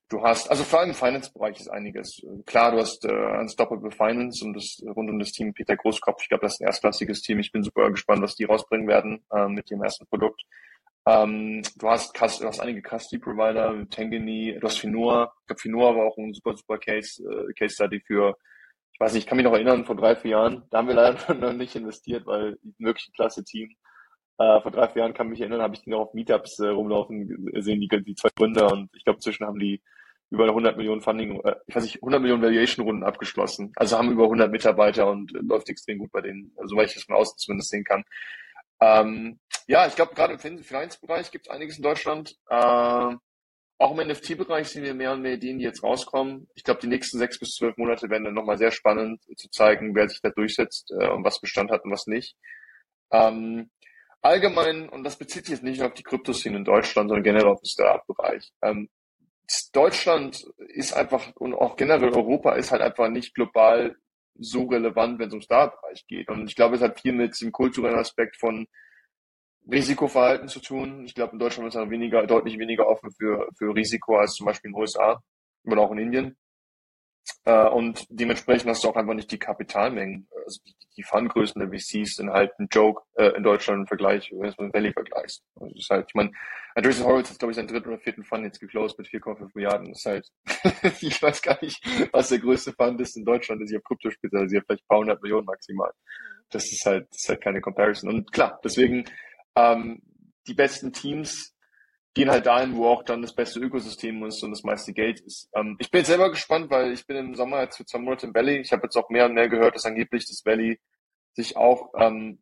S2: du hast, also vor allem im Finance-Bereich ist einiges. Klar, du hast äh, Unstoppable Finance und das rund um das Team Peter Großkopf. Ich glaube, das ist ein erstklassiges Team. Ich bin super gespannt, was die rausbringen werden äh, mit dem ersten Produkt. Ähm, du hast, du hast einige Custody-Provider, Tangany, du hast Finua. Ich glaube, Finua war auch ein super, super Case, äh, Case Study für, ich weiß nicht, ich kann mich noch erinnern, vor drei, vier Jahren. Da haben wir leider noch nicht investiert, weil wirklich ein klasse Team. Äh, vor drei, vier Jahren kann mich erinnern, habe ich die noch auf Meetups äh, rumlaufen sehen, die, die zwei Gründer. Und ich glaube, inzwischen haben die über 100 Millionen Funding, äh, ich weiß nicht, 100 Millionen Valuation-Runden abgeschlossen. Also haben über 100 Mitarbeiter und äh, läuft extrem gut bei denen, also, soweit ich das von außen zumindest sehen kann. Ähm, ja, ich glaube, gerade im Fin- Finanzbereich gibt es einiges in Deutschland. Äh, auch im NFT-Bereich sehen wir mehr und mehr Ideen, die jetzt rauskommen. Ich glaube, die nächsten sechs bis zwölf Monate werden dann nochmal sehr spannend zu zeigen, wer sich da durchsetzt äh, und was Bestand hat und was nicht. Ähm, allgemein, und das bezieht sich jetzt nicht nur auf die Kryptoszene in Deutschland, sondern generell auf den Startup-Bereich. Ähm, Deutschland ist einfach und auch generell Europa ist halt einfach nicht global so relevant, wenn es um Startup-Bereich geht. Und ich glaube, es hat viel mit dem kulturellen Aspekt von Risikoverhalten zu tun. Ich glaube, in Deutschland ist man weniger, deutlich weniger offen für, für Risiko als zum Beispiel in den USA oder auch in Indien. Äh, und dementsprechend hast du auch einfach nicht die Kapitalmengen. Also die, die Fundgrößen der VCs sind halt ein Joke äh, in Deutschland im Vergleich, wenn du mit Valley vergleichst. Also ist halt, ich meine, Andreessen Horowitz hat, glaube ich, seinen dritten oder vierten Fund jetzt geclosed mit 4,5 Milliarden. Das ist halt, ich weiß gar nicht, was der größte Fund ist in Deutschland, der sich auf Krypto spezialisiert, vielleicht ein paar hundert Millionen maximal. Das ist halt, das ist halt keine Comparison. Und klar, deswegen ähm, die besten Teams gehen halt dahin, wo auch dann das beste Ökosystem ist und das meiste Geld ist. Ähm, ich bin jetzt selber gespannt, weil ich bin im Sommer jetzt für zwei Monate im Valley. Ich habe jetzt auch mehr und mehr gehört, dass angeblich das Valley sich auch ähm,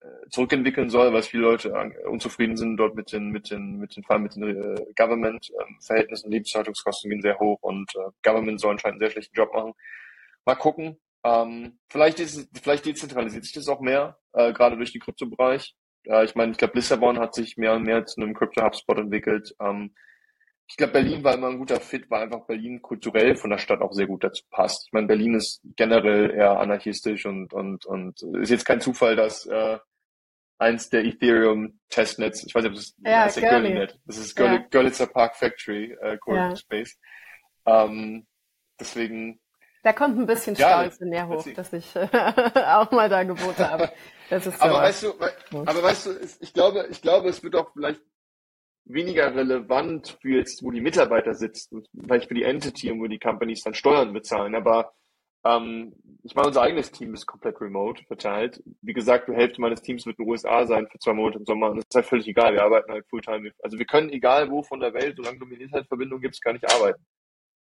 S2: äh, zurückentwickeln soll, weil viele Leute äh, unzufrieden sind dort mit den mit den mit den vor allem mit den äh, Government ähm, Verhältnissen, Lebenshaltungskosten gehen sehr hoch und äh, Government soll anscheinend einen sehr schlechten Job machen. Mal gucken. Ähm, vielleicht ist vielleicht dezentralisiert sich das auch mehr, äh, gerade durch den Kryptobereich. Äh, ich meine, ich glaube, Lissabon hat sich mehr und mehr zu einem Crypto-Hubspot entwickelt. Ähm, ich glaube, Berlin war immer ein guter Fit, weil einfach Berlin kulturell von der Stadt auch sehr gut dazu passt. Ich meine, Berlin ist generell eher anarchistisch und, und, und ist jetzt kein Zufall, dass äh, eins der Ethereum-Testnets, ich weiß nicht, ob das,
S1: ja,
S2: das ist Görlinet. Das ist Görl ja. Görlitzer Park Factory, äh, ja. Space. Ähm, deswegen.
S1: Da kommt ein bisschen Stolz in mir hoch, dass ich äh, auch mal da gewohnt habe.
S2: Das ist aber weißt du, aber weißt du, ich glaube, ich glaube, es wird auch vielleicht weniger relevant für jetzt, wo die Mitarbeiter sitzen, vielleicht für die Entity und wo die Companies dann Steuern bezahlen. Aber ähm, ich meine, unser eigenes Team ist komplett remote verteilt. Wie gesagt, die Hälfte meines Teams wird in den USA sein für zwei Monate im Sommer und das ist halt völlig egal. Wir arbeiten halt Fulltime. Also wir können egal wo von der Welt, solange du eine Internetverbindung gibst, gar nicht arbeiten.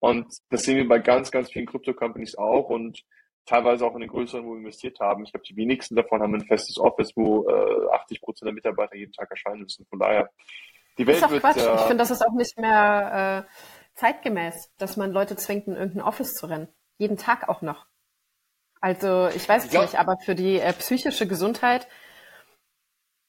S2: Und das sehen wir bei ganz, ganz vielen Krypto-Companies auch und teilweise auch in den größeren, wo wir investiert haben. Ich glaube, die wenigsten davon haben ein festes Office, wo äh, 80 Prozent der Mitarbeiter jeden Tag erscheinen müssen. Von daher,
S1: die Welt ist wird. Quatsch. Äh, ich finde, das ist auch nicht mehr äh, zeitgemäß, dass man Leute zwingt, in irgendein Office zu rennen. Jeden Tag auch noch. Also ich weiß es ja. nicht, aber für die äh, psychische Gesundheit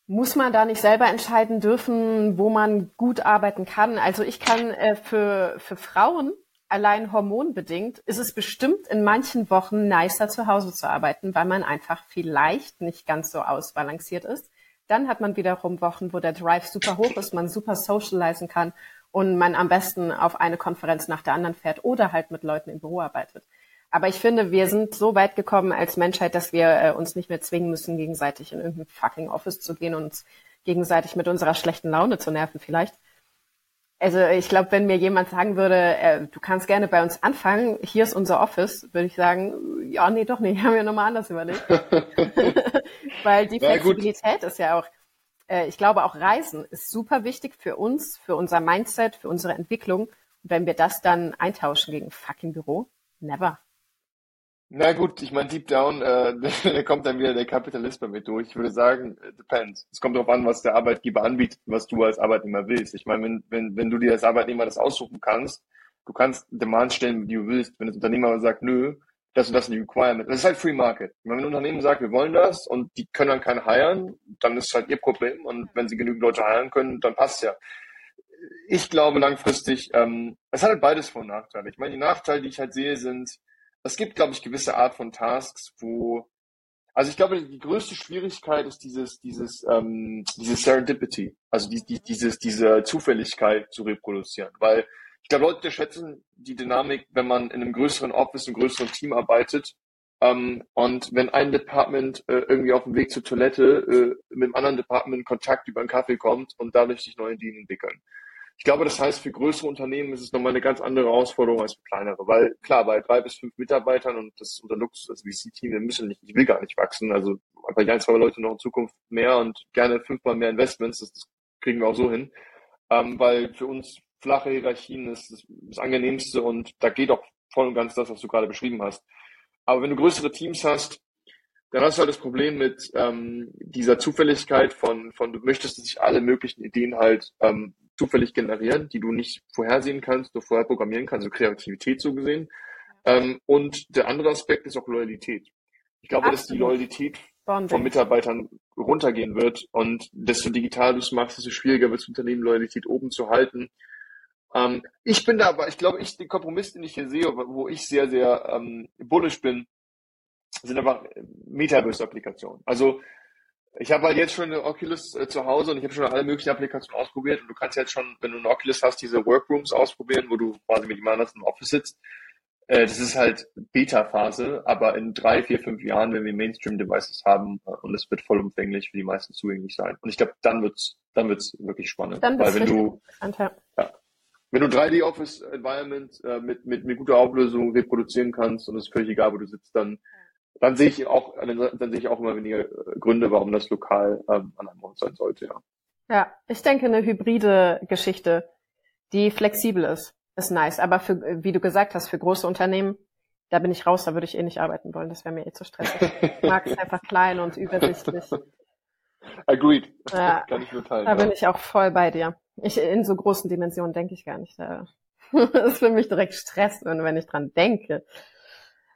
S1: muss man da nicht selber entscheiden dürfen, wo man gut arbeiten kann. Also ich kann äh, für, für Frauen allein hormonbedingt ist es bestimmt in manchen Wochen nicer zu Hause zu arbeiten, weil man einfach vielleicht nicht ganz so ausbalanciert ist. Dann hat man wiederum Wochen, wo der Drive super hoch ist, man super socialisen kann und man am besten auf eine Konferenz nach der anderen fährt oder halt mit Leuten im Büro arbeitet. Aber ich finde, wir sind so weit gekommen als Menschheit, dass wir äh, uns nicht mehr zwingen müssen, gegenseitig in irgendein fucking Office zu gehen und uns gegenseitig mit unserer schlechten Laune zu nerven vielleicht. Also ich glaube, wenn mir jemand sagen würde, äh, du kannst gerne bei uns anfangen, hier ist unser Office, würde ich sagen, ja, nee, doch nicht, haben wir nochmal anders überlegt. Weil die Flexibilität ist ja auch, äh, ich glaube auch Reisen ist super wichtig für uns, für unser Mindset, für unsere Entwicklung. Und wenn wir das dann eintauschen gegen fucking Büro, never.
S2: Na gut, ich meine, deep down, äh, da kommt dann wieder der Kapitalist bei mir durch. Ich würde sagen, depends. Es kommt darauf an, was der Arbeitgeber anbietet, was du als Arbeitnehmer willst. Ich meine, wenn, wenn, wenn du dir als Arbeitnehmer das aussuchen kannst, du kannst Demand stellen, wie du willst. Wenn das Unternehmer sagt, nö, das und das sind die Requirements. Das ist halt Free Market. Wenn ein Unternehmen sagt, wir wollen das und die können dann keinen hiren, dann ist es halt ihr Problem. Und wenn sie genügend Leute hiren können, dann passt ja. Ich glaube langfristig, ähm, es hat halt beides Vor- und Nachteile. Ich meine, die Nachteile, die ich halt sehe, sind, es gibt, glaube ich, gewisse Art von Tasks, wo, also ich glaube, die größte Schwierigkeit ist dieses, dieses, ähm, diese Serendipity, also die, die, dieses, diese Zufälligkeit zu reproduzieren, weil ich glaube, Leute schätzen die Dynamik, wenn man in einem größeren Office, einem größeren Team arbeitet, ähm, und wenn ein Department äh, irgendwie auf dem Weg zur Toilette äh, mit dem anderen Department in Kontakt über einen Kaffee kommt und dadurch sich neue Ideen entwickeln. Ich glaube, das heißt, für größere Unternehmen ist es nochmal eine ganz andere Herausforderung als für kleinere, weil klar, bei drei bis fünf Mitarbeitern und das ist unser Luxus, das VC-Team, wir müssen nicht, ich will gar nicht wachsen, also einfach ein, zwei Leute noch in Zukunft mehr und gerne fünfmal mehr Investments, das, das kriegen wir auch so hin, ähm, weil für uns flache Hierarchien ist das, das angenehmste und da geht auch voll und ganz das, was du gerade beschrieben hast. Aber wenn du größere Teams hast, dann hast du halt das Problem mit ähm, dieser Zufälligkeit von, von du möchtest, dass sich alle möglichen Ideen halt ähm, zufällig generieren, die du nicht vorhersehen kannst, nur vorher programmieren kannst, also Kreativität so gesehen. Ähm, und der andere Aspekt ist auch Loyalität. Ich glaube, Absolut. dass die Loyalität Bonding. von Mitarbeitern runtergehen wird und desto digital du es machst, desto schwieriger wird es Unternehmen Loyalität oben zu halten. Ähm, ich bin da aber, ich glaube, ich, den Kompromiss, den ich hier sehe, wo ich sehr, sehr ähm, bullish bin, sind einfach Metaverse-Applikationen. Also ich habe halt jetzt schon eine Oculus äh, zu Hause und ich habe schon alle möglichen Applikationen ausprobiert und du kannst jetzt schon, wenn du eine Oculus hast, diese Workrooms ausprobieren, wo du quasi mit jemand anderem im Office sitzt. Äh, das ist halt Beta-Phase, aber in drei, vier, fünf Jahren, wenn wir Mainstream-Devices haben äh, und es wird vollumfänglich für die meisten zugänglich sein. Und ich glaube, dann wird's, dann wird's wirklich spannend. Dann Weil wenn du, ja. ja, wenn du 3D Office Environment äh, mit, mit, mit guter Auflösung reproduzieren kannst und es ist völlig egal, wo du sitzt, dann, dann sehe ich auch, dann, sehe ich auch immer weniger äh, Gründe, warum das lokal ähm, an einem Ort sein sollte, ja.
S1: Ja, ich denke, eine hybride Geschichte, die flexibel ist, ist nice. Aber für, wie du gesagt hast, für große Unternehmen, da bin ich raus, da würde ich eh nicht arbeiten wollen. Das wäre mir eh zu stressig. Ich mag es einfach klein und übersichtlich.
S2: Agreed.
S1: Ja, Kann ich nur teilen. Da ja. bin ich auch voll bei dir. Ich, in so großen Dimensionen denke ich gar nicht. Da. das ist für mich direkt Stress, wenn ich dran denke.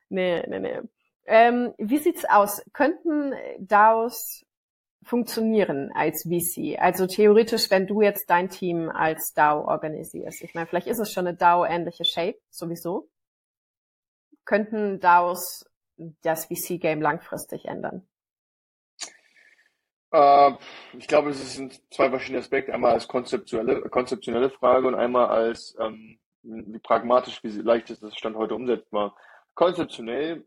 S1: Nee, nee, nee. Ähm, wie sieht's aus? Könnten DAOs funktionieren als VC? Also theoretisch, wenn du jetzt dein Team als DAO organisierst. Ich meine, vielleicht ist es schon eine DAO-ähnliche Shape, sowieso. Könnten DAOs das VC-Game langfristig ändern?
S2: Äh, ich glaube, es sind zwei verschiedene Aspekte. Einmal als konzeptuelle, konzeptionelle Frage und einmal als ähm, wie pragmatisch, wie leicht ist das Stand heute umsetzbar. Konzeptionell,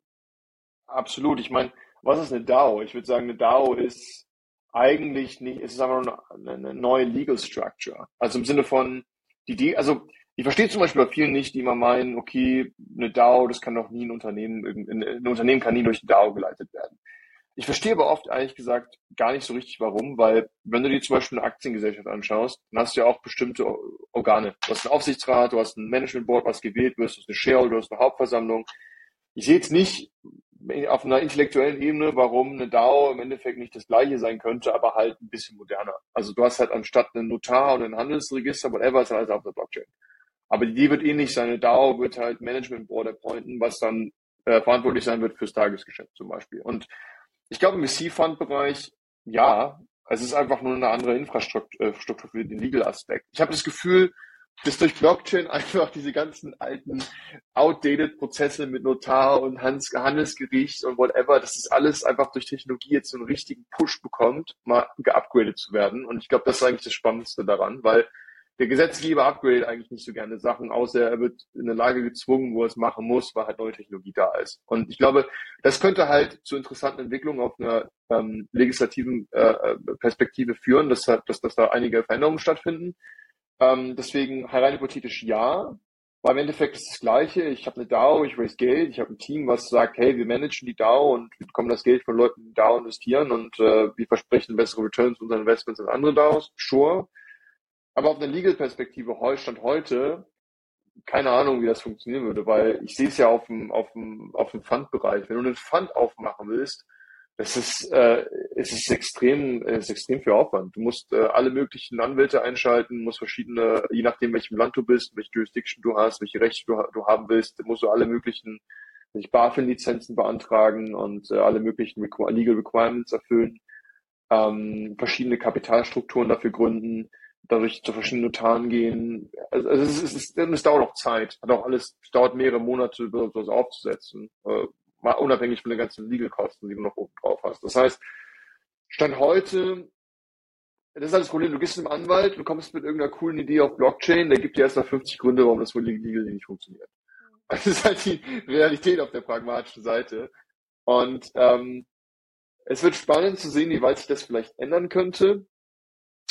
S2: absolut. Ich meine, was ist eine DAO? Ich würde sagen, eine DAO ist eigentlich nicht, es ist einfach eine neue Legal Structure. Also im Sinne von, die, die also ich verstehe zum Beispiel bei vielen nicht, die immer meinen, okay, eine DAO, das kann doch nie ein Unternehmen, ein Unternehmen kann nie durch eine DAO geleitet werden. Ich verstehe aber oft, ehrlich gesagt, gar nicht so richtig warum, weil wenn du dir zum Beispiel eine Aktiengesellschaft anschaust, dann hast du ja auch bestimmte Organe. Du hast einen Aufsichtsrat, du hast ein Management Board, was gewählt wird, du hast eine Shareholder, du hast eine Hauptversammlung. Ich sehe jetzt nicht auf einer intellektuellen Ebene, warum eine DAO im Endeffekt nicht das gleiche sein könnte, aber halt ein bisschen moderner. Also du hast halt anstatt einen Notar oder ein Handelsregister, whatever, ist halt alles auf der Blockchain. Aber die wird ähnlich sein. Eine DAO wird halt Management Board appointen, was dann äh, verantwortlich sein wird fürs Tagesgeschäft zum Beispiel. Und ich glaube, im VC-Fund-Bereich, ja. Es ist einfach nur eine andere Infrastruktur äh, für den Legal-Aspekt. Ich habe das Gefühl, dass durch Blockchain einfach diese ganzen alten, outdated Prozesse mit Notar und Handelsgericht und whatever, dass das alles einfach durch Technologie jetzt so einen richtigen Push bekommt, mal geupgradet zu werden. Und ich glaube, das ist eigentlich das Spannendste daran, weil der Gesetzgeber upgrade eigentlich nicht so gerne Sachen, außer er wird in eine Lage gezwungen, wo er es machen muss, weil halt neue Technologie da ist. Und ich glaube, das könnte halt zu interessanten Entwicklungen auf einer ähm, legislativen äh, Perspektive führen, dass, dass, dass da einige Veränderungen stattfinden. Ähm, deswegen rein hypothetisch ja, weil im Endeffekt ist das Gleiche. Ich habe eine DAO, ich raise Geld, ich habe ein Team, was sagt, hey, wir managen die DAO und wir bekommen das Geld von Leuten, die DAO investieren und äh, wir versprechen bessere Returns unseren Investments als andere DAOs. Sure. Aber auf einer Legal-Perspektive, Stand heute, keine Ahnung, wie das funktionieren würde, weil ich sehe es ja auf dem, auf dem, auf dem Fund-Bereich. Wenn du einen Fund aufmachen willst, das ist, äh, es ist extrem, es ist extrem viel Aufwand. Du musst äh, alle möglichen Anwälte einschalten, musst verschiedene, je nachdem welchem Land du bist, welche Jurisdiction du hast, welche Rechte du, du haben willst, musst du alle möglichen BaFin-Lizenzen beantragen und äh, alle möglichen Legal Requirements erfüllen, ähm, verschiedene Kapitalstrukturen dafür gründen dadurch zu verschiedenen Notaren gehen. Also, also es, es, ist, es dauert auch Zeit. Hat auch alles, es dauert mehrere Monate, sowas aufzusetzen. Äh, mal unabhängig von den ganzen Legal-Kosten, die du noch oben drauf hast. Das heißt, Stand heute, das ist halt das Problem, du gehst zum Anwalt, du kommst mit irgendeiner coolen Idee auf Blockchain, der gibt dir erstmal 50 Gründe, warum das wohl legal nicht funktioniert. Das ist halt die Realität auf der pragmatischen Seite. Und ähm, es wird spannend zu sehen, wie weit sich das vielleicht ändern könnte.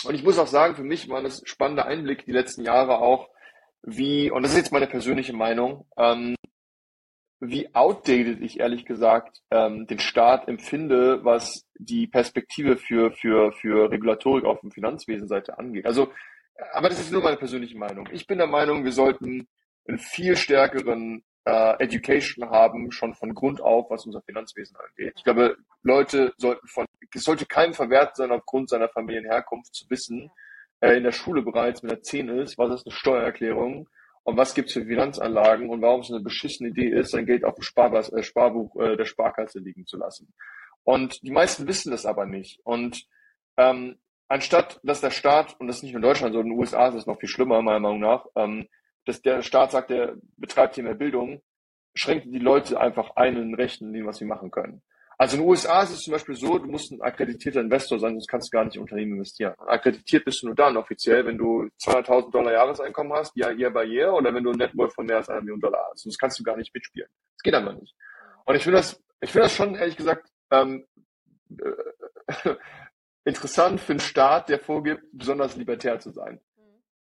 S2: Und ich muss auch sagen, für mich war das spannende Einblick die letzten Jahre auch, wie, und das ist jetzt meine persönliche Meinung, ähm, wie outdated ich ehrlich gesagt ähm, den Staat empfinde, was die Perspektive für, für, für Regulatorik auf dem Finanzwesenseite angeht. Also, aber das ist nur meine persönliche Meinung. Ich bin der Meinung, wir sollten einen viel stärkeren äh, Education haben, schon von Grund auf, was unser Finanzwesen angeht. Ich glaube, Leute sollten von, es sollte keinem verwehrt sein, aufgrund seiner Familienherkunft zu wissen, äh, in der Schule bereits, wenn er zehn ist, was ist eine Steuererklärung und was gibt's für Finanzanlagen und warum es eine beschissene Idee ist, sein Geld auf dem Sparbas, äh, Sparbuch äh, der Sparkasse liegen zu lassen. Und die meisten wissen das aber nicht. Und ähm, anstatt dass der Staat, und das ist nicht nur in Deutschland, sondern in den USA ist es noch viel schlimmer, meiner Meinung nach, ähm, dass der Staat sagt, der betreibt hier mehr Bildung, schränkt die Leute einfach ein in Rechten, in dem, was sie machen können. Also in den USA ist es zum Beispiel so, du musst ein akkreditierter Investor sein, sonst kannst du gar nicht in Unternehmen investieren. Akkreditiert bist du nur dann offiziell, wenn du 200.000 Dollar Jahreseinkommen hast, ja, year by year, oder wenn du ein Networth von mehr als einer Million Dollar hast. Sonst kannst du gar nicht mitspielen. Das geht einfach nicht. Und ich finde das, ich finde das schon, ehrlich gesagt, ähm, äh, interessant für einen Staat, der vorgibt, besonders libertär zu sein.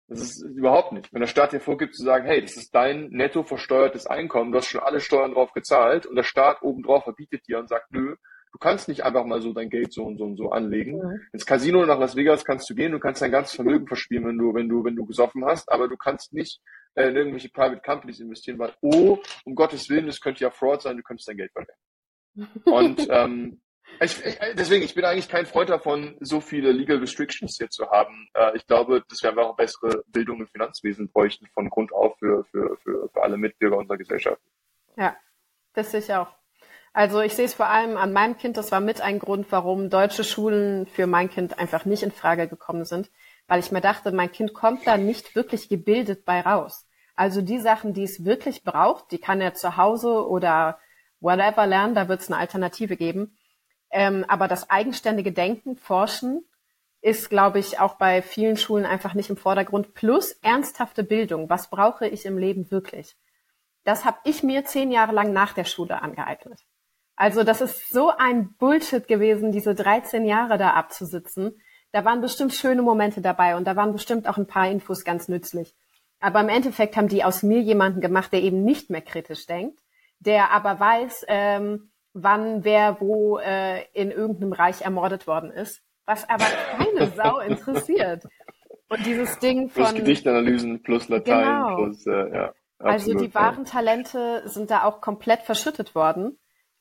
S2: Das ist überhaupt nicht. Wenn der Staat dir vorgibt zu sagen, hey, das ist dein netto versteuertes Einkommen, du hast schon alle Steuern drauf gezahlt und der Staat obendrauf verbietet dir und sagt, nö, du kannst nicht einfach mal so dein Geld so und so und so anlegen. Mhm. Ins Casino nach Las Vegas kannst du gehen, du kannst dein ganzes Vermögen verspielen, wenn du, wenn du, wenn du gesoffen hast, aber du kannst nicht äh, in irgendwelche Private Companies investieren, weil, oh, um Gottes Willen, das könnte ja Fraud sein, du könntest dein Geld verlieren. Und ähm, ich, ich, deswegen, ich bin eigentlich kein Freund davon, so viele Legal Restrictions hier zu haben. Äh, ich glaube, dass wir einfach bessere Bildung im Finanzwesen bräuchten von Grund auf für, für, für, für alle Mitbürger unserer Gesellschaft.
S1: Ja, das sehe ich auch. Also ich sehe es vor allem an meinem Kind, das war mit ein Grund, warum deutsche Schulen für mein Kind einfach nicht in Frage gekommen sind, weil ich mir dachte, mein Kind kommt da nicht wirklich gebildet bei raus. Also die Sachen, die es wirklich braucht, die kann er zu Hause oder whatever lernen, da wird es eine Alternative geben. Ähm, aber das eigenständige Denken, Forschen ist, glaube ich, auch bei vielen Schulen einfach nicht im Vordergrund. Plus ernsthafte Bildung. Was brauche ich im Leben wirklich? Das habe ich mir zehn Jahre lang nach der Schule angeeignet. Also das ist so ein Bullshit gewesen, diese 13 Jahre da abzusitzen. Da waren bestimmt schöne Momente dabei und da waren bestimmt auch ein paar Infos ganz nützlich. Aber im Endeffekt haben die aus mir jemanden gemacht, der eben nicht mehr kritisch denkt, der aber weiß, ähm, wann wer wo äh, in irgendeinem Reich ermordet worden ist, was aber keine Sau interessiert. Und dieses Ding von...
S2: Plus Gedichtanalysen, plus Latein, genau. plus... Äh, ja,
S1: also die wahren Talente sind da auch komplett verschüttet worden,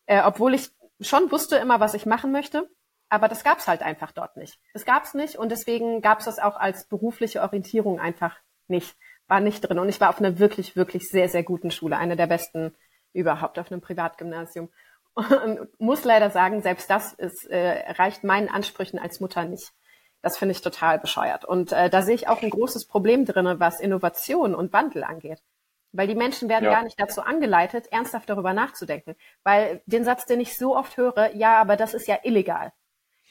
S1: äh, obwohl ich schon wusste immer, was ich machen möchte. Aber das gab's halt einfach dort nicht. Das gab's nicht und deswegen gab's das auch als berufliche Orientierung einfach nicht. War nicht drin. Und ich war auf einer wirklich, wirklich sehr, sehr guten Schule, eine der besten überhaupt auf einem Privatgymnasium. Und muss leider sagen, selbst das ist, äh, reicht meinen Ansprüchen als Mutter nicht. Das finde ich total bescheuert. Und äh, da sehe ich auch ein großes Problem drin, was Innovation und Wandel angeht. Weil die Menschen werden ja. gar nicht dazu angeleitet, ernsthaft darüber nachzudenken. Weil den Satz, den ich so oft höre, ja, aber das ist ja illegal.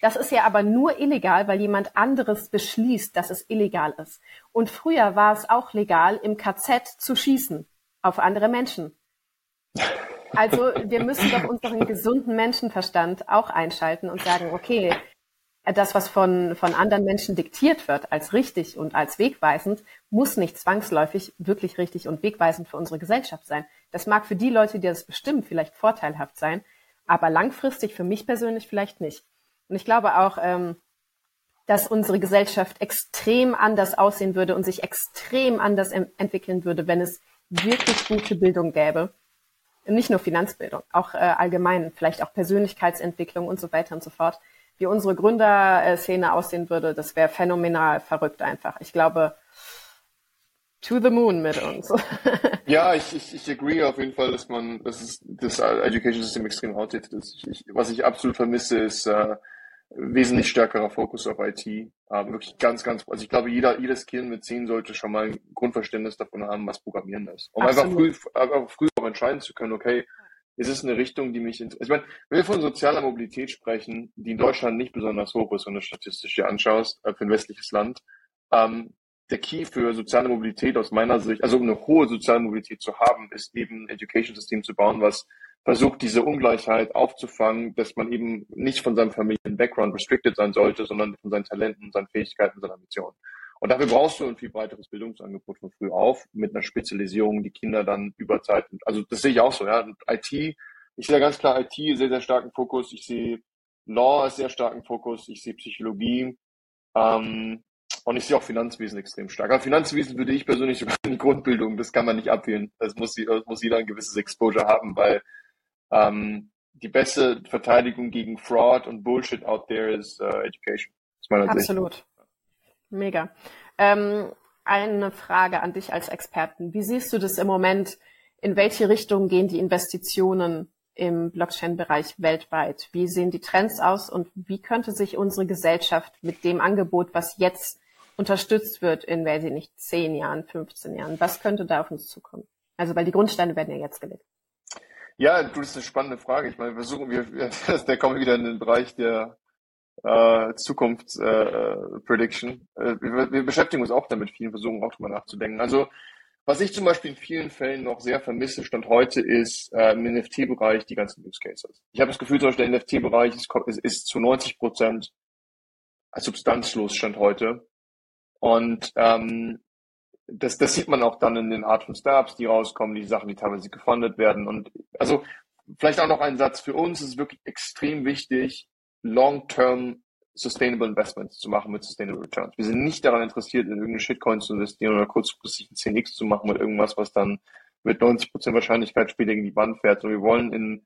S1: Das ist ja aber nur illegal, weil jemand anderes beschließt, dass es illegal ist. Und früher war es auch legal, im KZ zu schießen auf andere Menschen. Also wir müssen doch unseren gesunden Menschenverstand auch einschalten und sagen, okay, das, was von, von anderen Menschen diktiert wird als richtig und als wegweisend, muss nicht zwangsläufig wirklich richtig und wegweisend für unsere Gesellschaft sein. Das mag für die Leute, die das bestimmen, vielleicht vorteilhaft sein, aber langfristig für mich persönlich vielleicht nicht. Und ich glaube auch, ähm, dass unsere Gesellschaft extrem anders aussehen würde und sich extrem anders entwickeln würde, wenn es wirklich gute Bildung gäbe nicht nur Finanzbildung, auch äh, allgemein, vielleicht auch Persönlichkeitsentwicklung und so weiter und so fort. Wie unsere Gründerszene aussehen würde, das wäre phänomenal verrückt einfach. Ich glaube, to the moon mit uns.
S2: ja, ich, ich, ich agree auf jeden Fall, dass man, dass das Education System extrem outdated ist. Ich, ich, was ich absolut vermisse, ist äh, wesentlich stärkerer Fokus auf IT. Aber wirklich ganz, ganz, also ich glaube, jeder, jedes Kind mit zehn sollte schon mal ein Grundverständnis davon haben, was Programmieren ist. Um Absolut. einfach früh, einfach früh auch entscheiden zu können, okay, ist es eine Richtung, die mich interessiert. Ich meine, wenn wir von sozialer Mobilität sprechen, die in Deutschland nicht besonders hoch ist, wenn du statistisch dir anschaust, äh, für ein westliches Land, ähm, der Key für soziale Mobilität aus meiner Sicht, also um eine hohe soziale Mobilität zu haben, ist eben ein Education-System zu bauen, was versucht, diese Ungleichheit aufzufangen, dass man eben nicht von seinem Familien-Background restricted sein sollte, sondern von seinen Talenten, seinen Fähigkeiten, seinen Ambitionen. Und dafür brauchst du ein viel breiteres Bildungsangebot von früh auf, mit einer Spezialisierung, die Kinder dann über Zeit, also das sehe ich auch so, ja. Und IT, ich sehe ganz klar IT, sehr, sehr starken Fokus. Ich sehe Law als sehr starken Fokus. Ich sehe Psychologie. Ähm, und ich sehe auch Finanzwesen extrem stark. Aber Finanzwesen würde ich persönlich sogar in die Grundbildung, das kann man nicht abwählen. Das muss, das muss jeder ein gewisses Exposure haben, weil ähm, die beste Verteidigung gegen Fraud und Bullshit out there ist uh, Education.
S1: Absolut. Sicht. Mega. Ähm, eine Frage an dich als Experten. Wie siehst du das im Moment? In welche Richtung gehen die Investitionen im Blockchain-Bereich weltweit? Wie sehen die Trends aus und wie könnte sich unsere Gesellschaft mit dem Angebot, was jetzt unterstützt wird, in, weiß ich nicht, 10 Jahren, 15 Jahren, was könnte da auf uns zukommen? Also, weil die Grundsteine werden ja jetzt gelegt.
S2: Ja, du, das ist eine spannende Frage. Ich meine, wir versuchen, wir, kommen wir wieder in den Bereich der äh, Zukunftsprediction. Äh, äh, wir, wir beschäftigen uns auch damit, vielen versuchen auch drüber nachzudenken. Also was ich zum Beispiel in vielen Fällen noch sehr vermisse, Stand heute, ist äh, im NFT-Bereich die ganzen Use Cases. Ich habe das Gefühl, zum Beispiel der NFT-Bereich ist, ist, ist zu 90 Prozent substanzlos Stand heute. Und ähm, das, das sieht man auch dann in den Art von Startups, die rauskommen, die Sachen, die teilweise gefundet werden. Und also vielleicht auch noch ein Satz. Für uns ist wirklich extrem wichtig, long-term Sustainable Investments zu machen mit Sustainable Returns. Wir sind nicht daran interessiert, in irgendeine Shitcoin zu investieren oder kurzfristig ein 10x zu machen mit irgendwas, was dann mit 90% Wahrscheinlichkeit später gegen die Wand fährt. Und wir wollen in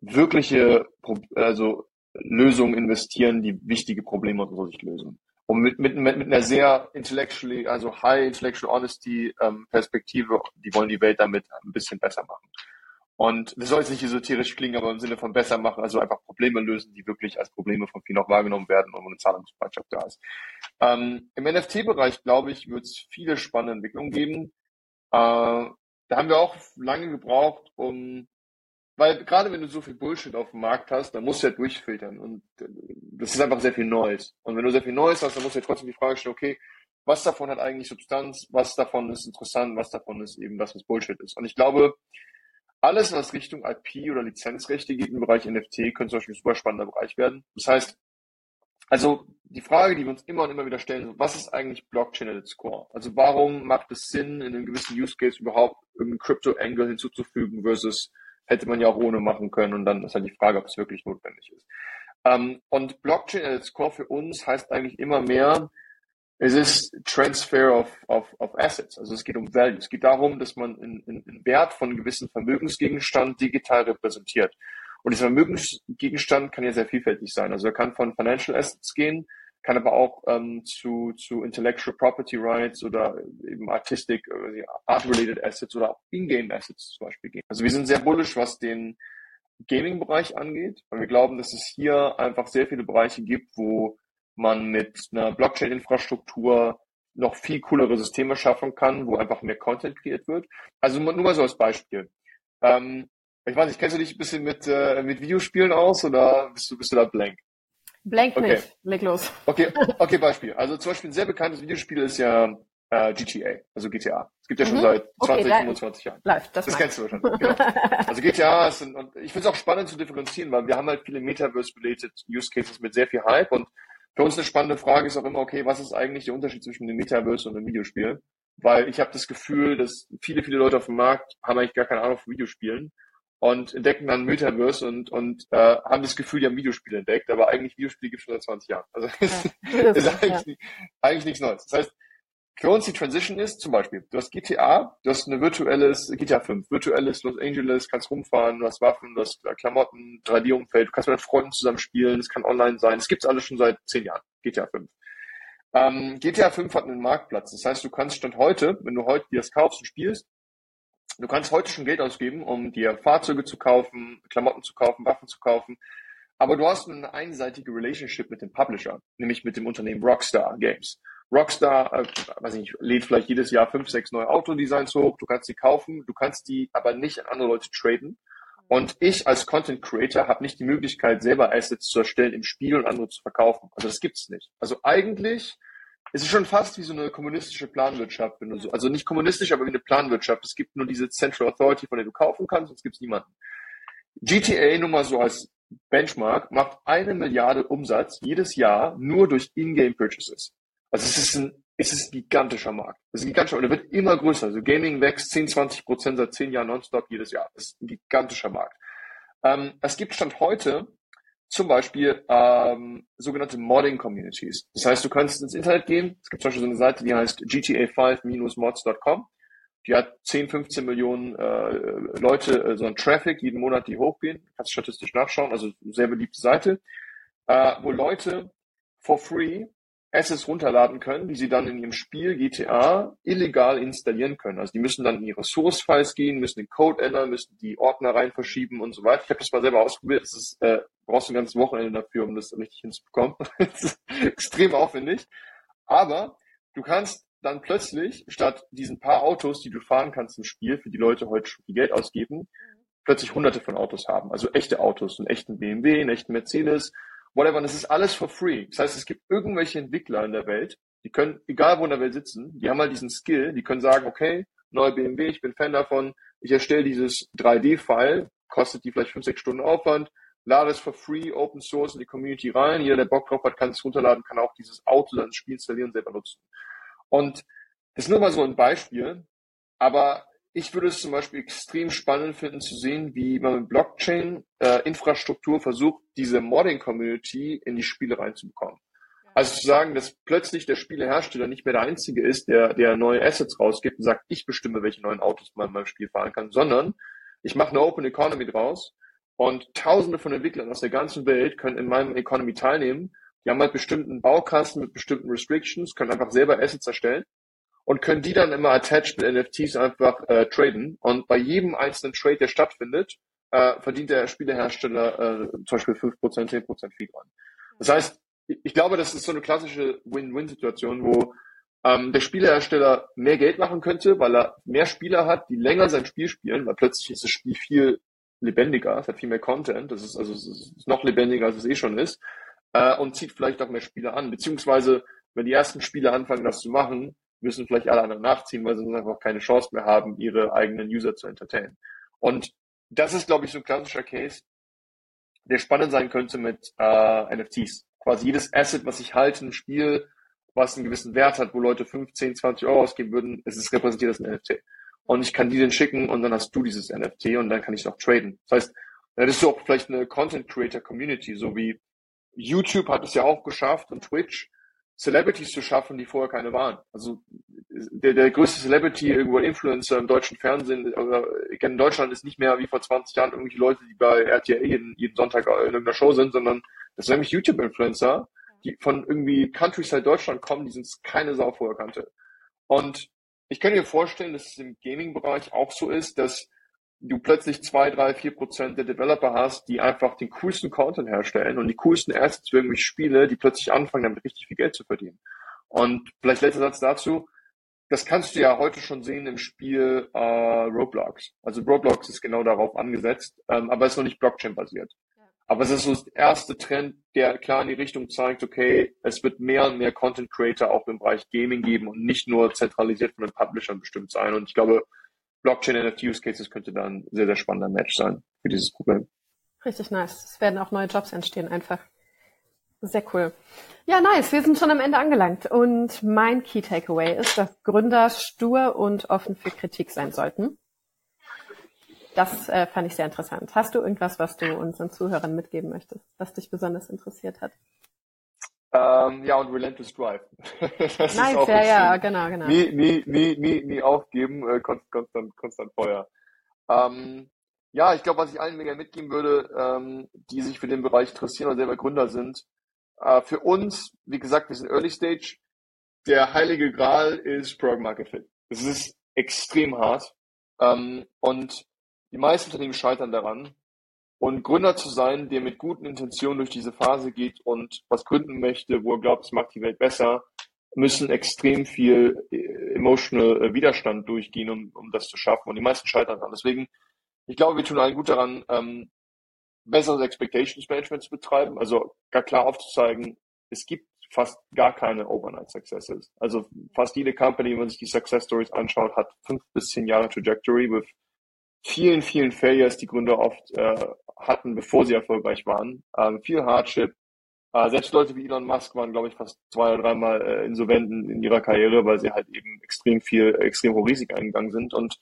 S2: wirkliche also Lösungen investieren, die wichtige Probleme unserer Sicht lösen. Und mit, mit, mit einer sehr intellectually, also high intellectual honesty ähm, Perspektive, die wollen die Welt damit ein bisschen besser machen. Und das soll jetzt nicht esoterisch klingen, aber im Sinne von besser machen, also einfach Probleme lösen, die wirklich als Probleme von vielen auch wahrgenommen werden und eine Zahlungsbereitschaft da ist. Ähm, Im NFT-Bereich, glaube ich, wird es viele spannende Entwicklungen geben. Äh, da haben wir auch lange gebraucht, um, weil gerade wenn du so viel Bullshit auf dem Markt hast, dann musst du ja durchfiltern und äh, das ist einfach sehr viel Neues. Und wenn du sehr viel Neues hast, dann musst du ja trotzdem die Frage stellen, okay, was davon hat eigentlich Substanz, was davon ist interessant, was davon ist eben das, was Bullshit ist. Und ich glaube, alles, was Richtung IP oder Lizenzrechte geht im Bereich NFT, könnte zum Beispiel ein super spannender Bereich werden. Das heißt, also die Frage, die wir uns immer und immer wieder stellen, was ist eigentlich Blockchain at its core? Also warum macht es Sinn, in einem gewissen Use Case überhaupt irgendeinen Crypto-Angle hinzuzufügen versus hätte man ja auch ohne machen können und dann ist halt die Frage, ob es wirklich notwendig ist. Ähm, und Blockchain its core für uns heißt eigentlich immer mehr, es ist Transfer of, of, of Assets. Also es geht um Value. Es geht darum, dass man einen Wert von gewissen Vermögensgegenstand digital repräsentiert. Und dieser Vermögensgegenstand kann ja sehr vielfältig sein. Also er kann von Financial Assets gehen, kann aber auch ähm, zu, zu Intellectual Property Rights oder eben Artistic, äh, Art-related Assets oder auch In-Game Assets zum Beispiel gehen. Also wir sind sehr bullish, was den Gaming-Bereich angeht, weil wir glauben, dass es hier einfach sehr viele Bereiche gibt, wo man mit einer Blockchain-Infrastruktur noch viel coolere Systeme schaffen kann, wo einfach mehr Content kreiert wird. Also nur mal so als Beispiel. Ähm, ich weiß nicht, kennst du dich ein bisschen mit, äh, mit Videospielen aus oder bist du, bist du da blank?
S1: Blank okay. nicht, leg los.
S2: Okay, okay, Beispiel. Also zum Beispiel ein sehr bekanntes Videospiel ist ja äh, GTA, also GTA. Es gibt ja schon mhm. seit 20, okay, 25 Jahren.
S1: Live, das,
S2: das kennst du wahrscheinlich. Genau. Also GTA ist, ein, und ich finde es auch spannend zu differenzieren, weil wir haben halt viele Metaverse-related Use Cases mit sehr viel Hype und für uns eine spannende Frage ist auch immer, okay, was ist eigentlich der Unterschied zwischen dem Metaverse und dem Videospiel? Weil ich habe das Gefühl, dass viele, viele Leute auf dem Markt haben eigentlich gar keine Ahnung von Videospielen und entdecken dann Metaverse und, und äh, haben das Gefühl, die haben Videospiele entdeckt, aber eigentlich Videospiele gibt es schon seit 20 Jahren. Also ja, ist, eigentlich, ja. eigentlich nichts Neues. Das heißt, für uns die Transition ist zum Beispiel, du hast GTA, du hast eine virtuelles, GTA 5, virtuelles Los Angeles, kannst rumfahren, du hast Waffen, du hast Klamotten, 3D-Umfeld, du kannst mit Freunden zusammen spielen, es kann online sein, es gibt's alles schon seit zehn Jahren, GTA 5. Ähm, GTA 5 hat einen Marktplatz, das heißt, du kannst Stand heute, wenn du heute dir das kaufst und spielst, du kannst heute schon Geld ausgeben, um dir Fahrzeuge zu kaufen, Klamotten zu kaufen, Waffen zu kaufen, aber du hast eine einseitige Relationship mit dem Publisher, nämlich mit dem Unternehmen Rockstar Games. Rockstar, äh, weiß ich nicht, lädt vielleicht jedes Jahr fünf, sechs neue Autodesigns hoch. Du kannst sie kaufen, du kannst die aber nicht an andere Leute traden. Und ich als Content Creator habe nicht die Möglichkeit, selber Assets zu erstellen im Spiel und andere zu verkaufen. Also das gibt's nicht. Also eigentlich ist es schon fast wie so eine kommunistische Planwirtschaft, wenn du so, also nicht kommunistisch, aber wie eine Planwirtschaft. Es gibt nur diese Central Authority, von der du kaufen kannst, sonst gibt's niemanden. GTA nur mal so als Benchmark macht eine Milliarde Umsatz jedes Jahr nur durch In-Game Purchases. Also es ist ein, es ist ein gigantischer Markt. Es ist ein gigantischer, und er wird immer größer. Also Gaming wächst 10, 20 Prozent seit 10 Jahren nonstop jedes Jahr. Es ist ein gigantischer Markt. Ähm, es gibt Stand heute zum Beispiel ähm, sogenannte Modding-Communities. Das heißt, du kannst ins Internet gehen. Es gibt zum Beispiel so eine Seite, die heißt gta5-mods.com. Die hat 10, 15 Millionen äh, Leute, äh, so ein Traffic jeden Monat, die hochgehen. Kannst statistisch nachschauen. Also sehr beliebte Seite, äh, wo Leute for free Assets runterladen können, die sie dann in ihrem Spiel GTA illegal installieren können. Also die müssen dann in ihre Source-Files gehen, müssen den Code ändern, müssen die Ordner rein verschieben und so weiter. Ich habe das mal selber ausprobiert. Das ist, äh, brauchst du ein ganzes Wochenende dafür, um das richtig hinzubekommen. das ist extrem aufwendig. Aber du kannst dann plötzlich, statt diesen paar Autos, die du fahren kannst im Spiel, für die Leute heute schon viel Geld ausgeben, plötzlich hunderte von Autos haben. Also echte Autos, einen echten BMW, einen echten Mercedes, whatever. Und das ist alles for free. Das heißt, es gibt irgendwelche Entwickler in der Welt, die können, egal wo in der Welt sitzen, die haben halt diesen Skill, die können sagen, okay, neue BMW, ich bin Fan davon, ich erstelle dieses 3D-File, kostet die vielleicht 5, 6 Stunden Aufwand, lade es for free, Open Source in die Community rein, jeder, der Bock drauf hat, kann es runterladen, kann auch dieses Auto dann ins Spiel installieren, selber nutzen. Und das ist nur mal so ein Beispiel, aber ich würde es zum Beispiel extrem spannend finden zu sehen, wie man mit Blockchain-Infrastruktur äh, versucht, diese Modding-Community in die Spiele reinzubekommen. Also zu sagen, dass plötzlich der Spielehersteller nicht mehr der Einzige ist, der, der neue Assets rausgibt und sagt, ich bestimme, welche neuen Autos man in meinem Spiel fahren kann, sondern ich mache eine Open Economy draus und tausende von Entwicklern aus der ganzen Welt können in meinem Economy teilnehmen. Die haben halt bestimmten Baukasten mit bestimmten Restrictions, können einfach selber Assets erstellen und können die dann immer attached mit NFTs einfach äh, traden. Und bei jedem einzelnen Trade, der stattfindet, äh, verdient der Spielehersteller äh, zum Beispiel 5%, 10% Fee dran. Das heißt, ich glaube, das ist so eine klassische Win-Win-Situation, wo ähm, der Spielehersteller mehr Geld machen könnte, weil er mehr Spieler hat, die länger sein Spiel spielen, weil plötzlich ist das Spiel viel lebendiger, es hat viel mehr Content, das ist also es ist noch lebendiger, als es eh schon ist, äh, und zieht vielleicht auch mehr Spieler an. Beziehungsweise, wenn die ersten Spieler anfangen, das zu machen, müssen vielleicht alle anderen nachziehen, weil sie sonst einfach keine Chance mehr haben, ihre eigenen User zu entertainen. Und das ist, glaube ich, so ein klassischer Case, der spannend sein könnte mit äh, NFTs. Quasi jedes Asset, was ich halte im Spiel, was einen gewissen Wert hat, wo Leute 15, 20 Euro ausgeben würden, es ist repräsentiert als ein NFT. Und ich kann die den schicken und dann hast du dieses NFT und dann kann ich es auch traden. Das heißt, dann hättest du auch vielleicht eine Content Creator Community, so wie YouTube hat es ja auch geschafft und Twitch, Celebrities zu schaffen, die vorher keine waren. Also der, der größte Celebrity, irgendwo Influencer im deutschen Fernsehen, oder in Deutschland ist nicht mehr wie vor 20 Jahren irgendwelche Leute, die bei RTL jeden, jeden Sonntag in irgendeiner Show sind, sondern das sind nämlich YouTube-Influencer, die von irgendwie Countryside Deutschland kommen, die sind keine Sau vorher kannte. Und ich könnte mir vorstellen, dass es im Gaming-Bereich auch so ist, dass du plötzlich zwei, drei, vier Prozent der Developer hast, die einfach den coolsten Content herstellen und die coolsten Assets für irgendwelche Spiele, die plötzlich anfangen, damit richtig viel Geld zu verdienen. Und vielleicht letzter Satz dazu. Das kannst du ja heute schon sehen im Spiel äh, Roblox. Also Roblox ist genau darauf angesetzt, ähm, aber ist noch nicht Blockchain-basiert. Aber es ist so der erste Trend, der klar in die Richtung zeigt, okay, es wird mehr und mehr Content Creator auch im Bereich Gaming geben und nicht nur zentralisiert von den Publishern bestimmt sein. Und ich glaube, Blockchain NFT Use Cases könnte da ein sehr, sehr spannender Match sein für dieses Problem.
S1: Richtig nice. Es werden auch neue Jobs entstehen einfach. Sehr cool. Ja, nice. Wir sind schon am Ende angelangt. Und mein Key Takeaway ist, dass Gründer stur und offen für Kritik sein sollten. Das äh, fand ich sehr interessant. Hast du irgendwas, was du unseren Zuhörern mitgeben möchtest, was dich besonders interessiert hat?
S2: Ähm, ja, und Relentless Drive.
S1: das nice, ja, ja, genau, genau.
S2: Nie, nie, nie, nie, nie aufgeben, äh, konstant, konstant Feuer. Ähm, ja, ich glaube, was ich allen mega mitgeben würde, ähm, die sich für den Bereich interessieren oder selber Gründer sind, äh, für uns, wie gesagt, wir sind Early Stage, der heilige Gral ist Product Market Fit. Es ist extrem hart ähm, und die meisten Unternehmen scheitern daran. Und Gründer zu sein, der mit guten Intentionen durch diese Phase geht und was gründen möchte, wo er glaubt, es macht die Welt besser, müssen extrem viel äh, emotional äh, Widerstand durchgehen, um, um das zu schaffen. Und die meisten scheitern daran. Deswegen, ich glaube, wir tun allen gut daran, ähm, besseres Expectations Management zu betreiben, also gar klar aufzuzeigen, es gibt fast gar keine Overnight Successes. Also fast jede Company, wenn man sich die Success Stories anschaut, hat fünf bis zehn Jahre Trajectory with vielen, vielen Failures, die Gründer oft äh, hatten, bevor sie erfolgreich waren. Ähm, viel Hardship. Äh, selbst Leute wie Elon Musk waren, glaube ich, fast zwei oder dreimal äh, insolventen in ihrer Karriere, weil sie halt eben extrem viel, extrem hohe Risiken eingegangen sind. Und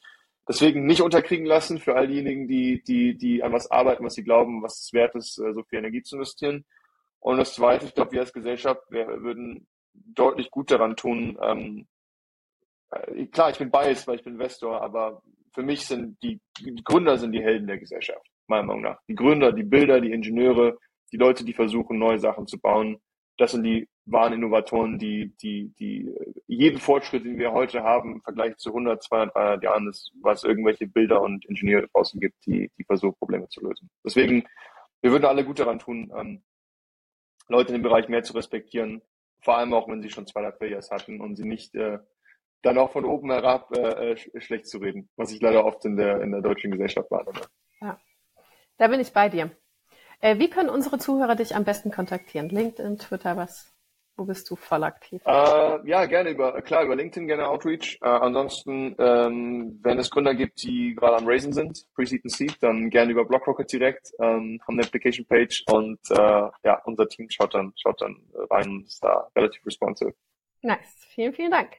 S2: deswegen nicht unterkriegen lassen für all diejenigen, die, die, die an was arbeiten, was sie glauben, was es wert ist, äh, so viel Energie zu investieren. Und das Zweite, ich glaube, wir als Gesellschaft, wir würden deutlich gut daran tun, ähm, äh, klar, ich bin biased, weil ich bin Investor, aber für mich sind die, die Gründer sind die Helden der Gesellschaft, meiner Meinung nach. Die Gründer, die Bilder, die Ingenieure, die Leute, die versuchen, neue Sachen zu bauen, das sind die waren Innovatoren, die, die, die jeden Fortschritt, den wir heute haben, im Vergleich zu 100, 200, 300 Jahren ist, was irgendwelche Bilder und Ingenieure draußen gibt, die, die versuchen, Probleme zu lösen. Deswegen, wir würden alle gut daran tun, ähm, Leute in dem Bereich mehr zu respektieren, vor allem auch, wenn sie schon zwei, drei Failures hatten und sie nicht äh, dann auch von oben herab äh, äh schlecht zu reden, was ich leider oft in der, in der deutschen Gesellschaft wahrnehme.
S1: Ja, da bin ich bei dir. Äh, wie können unsere Zuhörer dich am besten kontaktieren? LinkedIn, Twitter, was? Wo bist du voll aktiv?
S2: Äh, ja, gerne über, klar, über LinkedIn, gerne Outreach. Äh, ansonsten, ähm, wenn es Gründer gibt, die gerade am Raisen sind, Pre-Seed und Seed, dann gerne über BlockRocket direkt, ähm, haben eine Application-Page und äh, ja, unser Team schaut dann, schaut dann rein und ist da relativ responsive.
S1: Nice. Vielen, vielen Dank.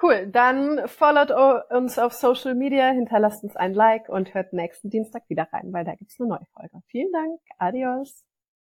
S1: Cool, dann followt uns auf Social Media, hinterlasst uns ein Like und hört nächsten Dienstag wieder rein, weil da gibt's eine neue Folge. Vielen Dank, adios.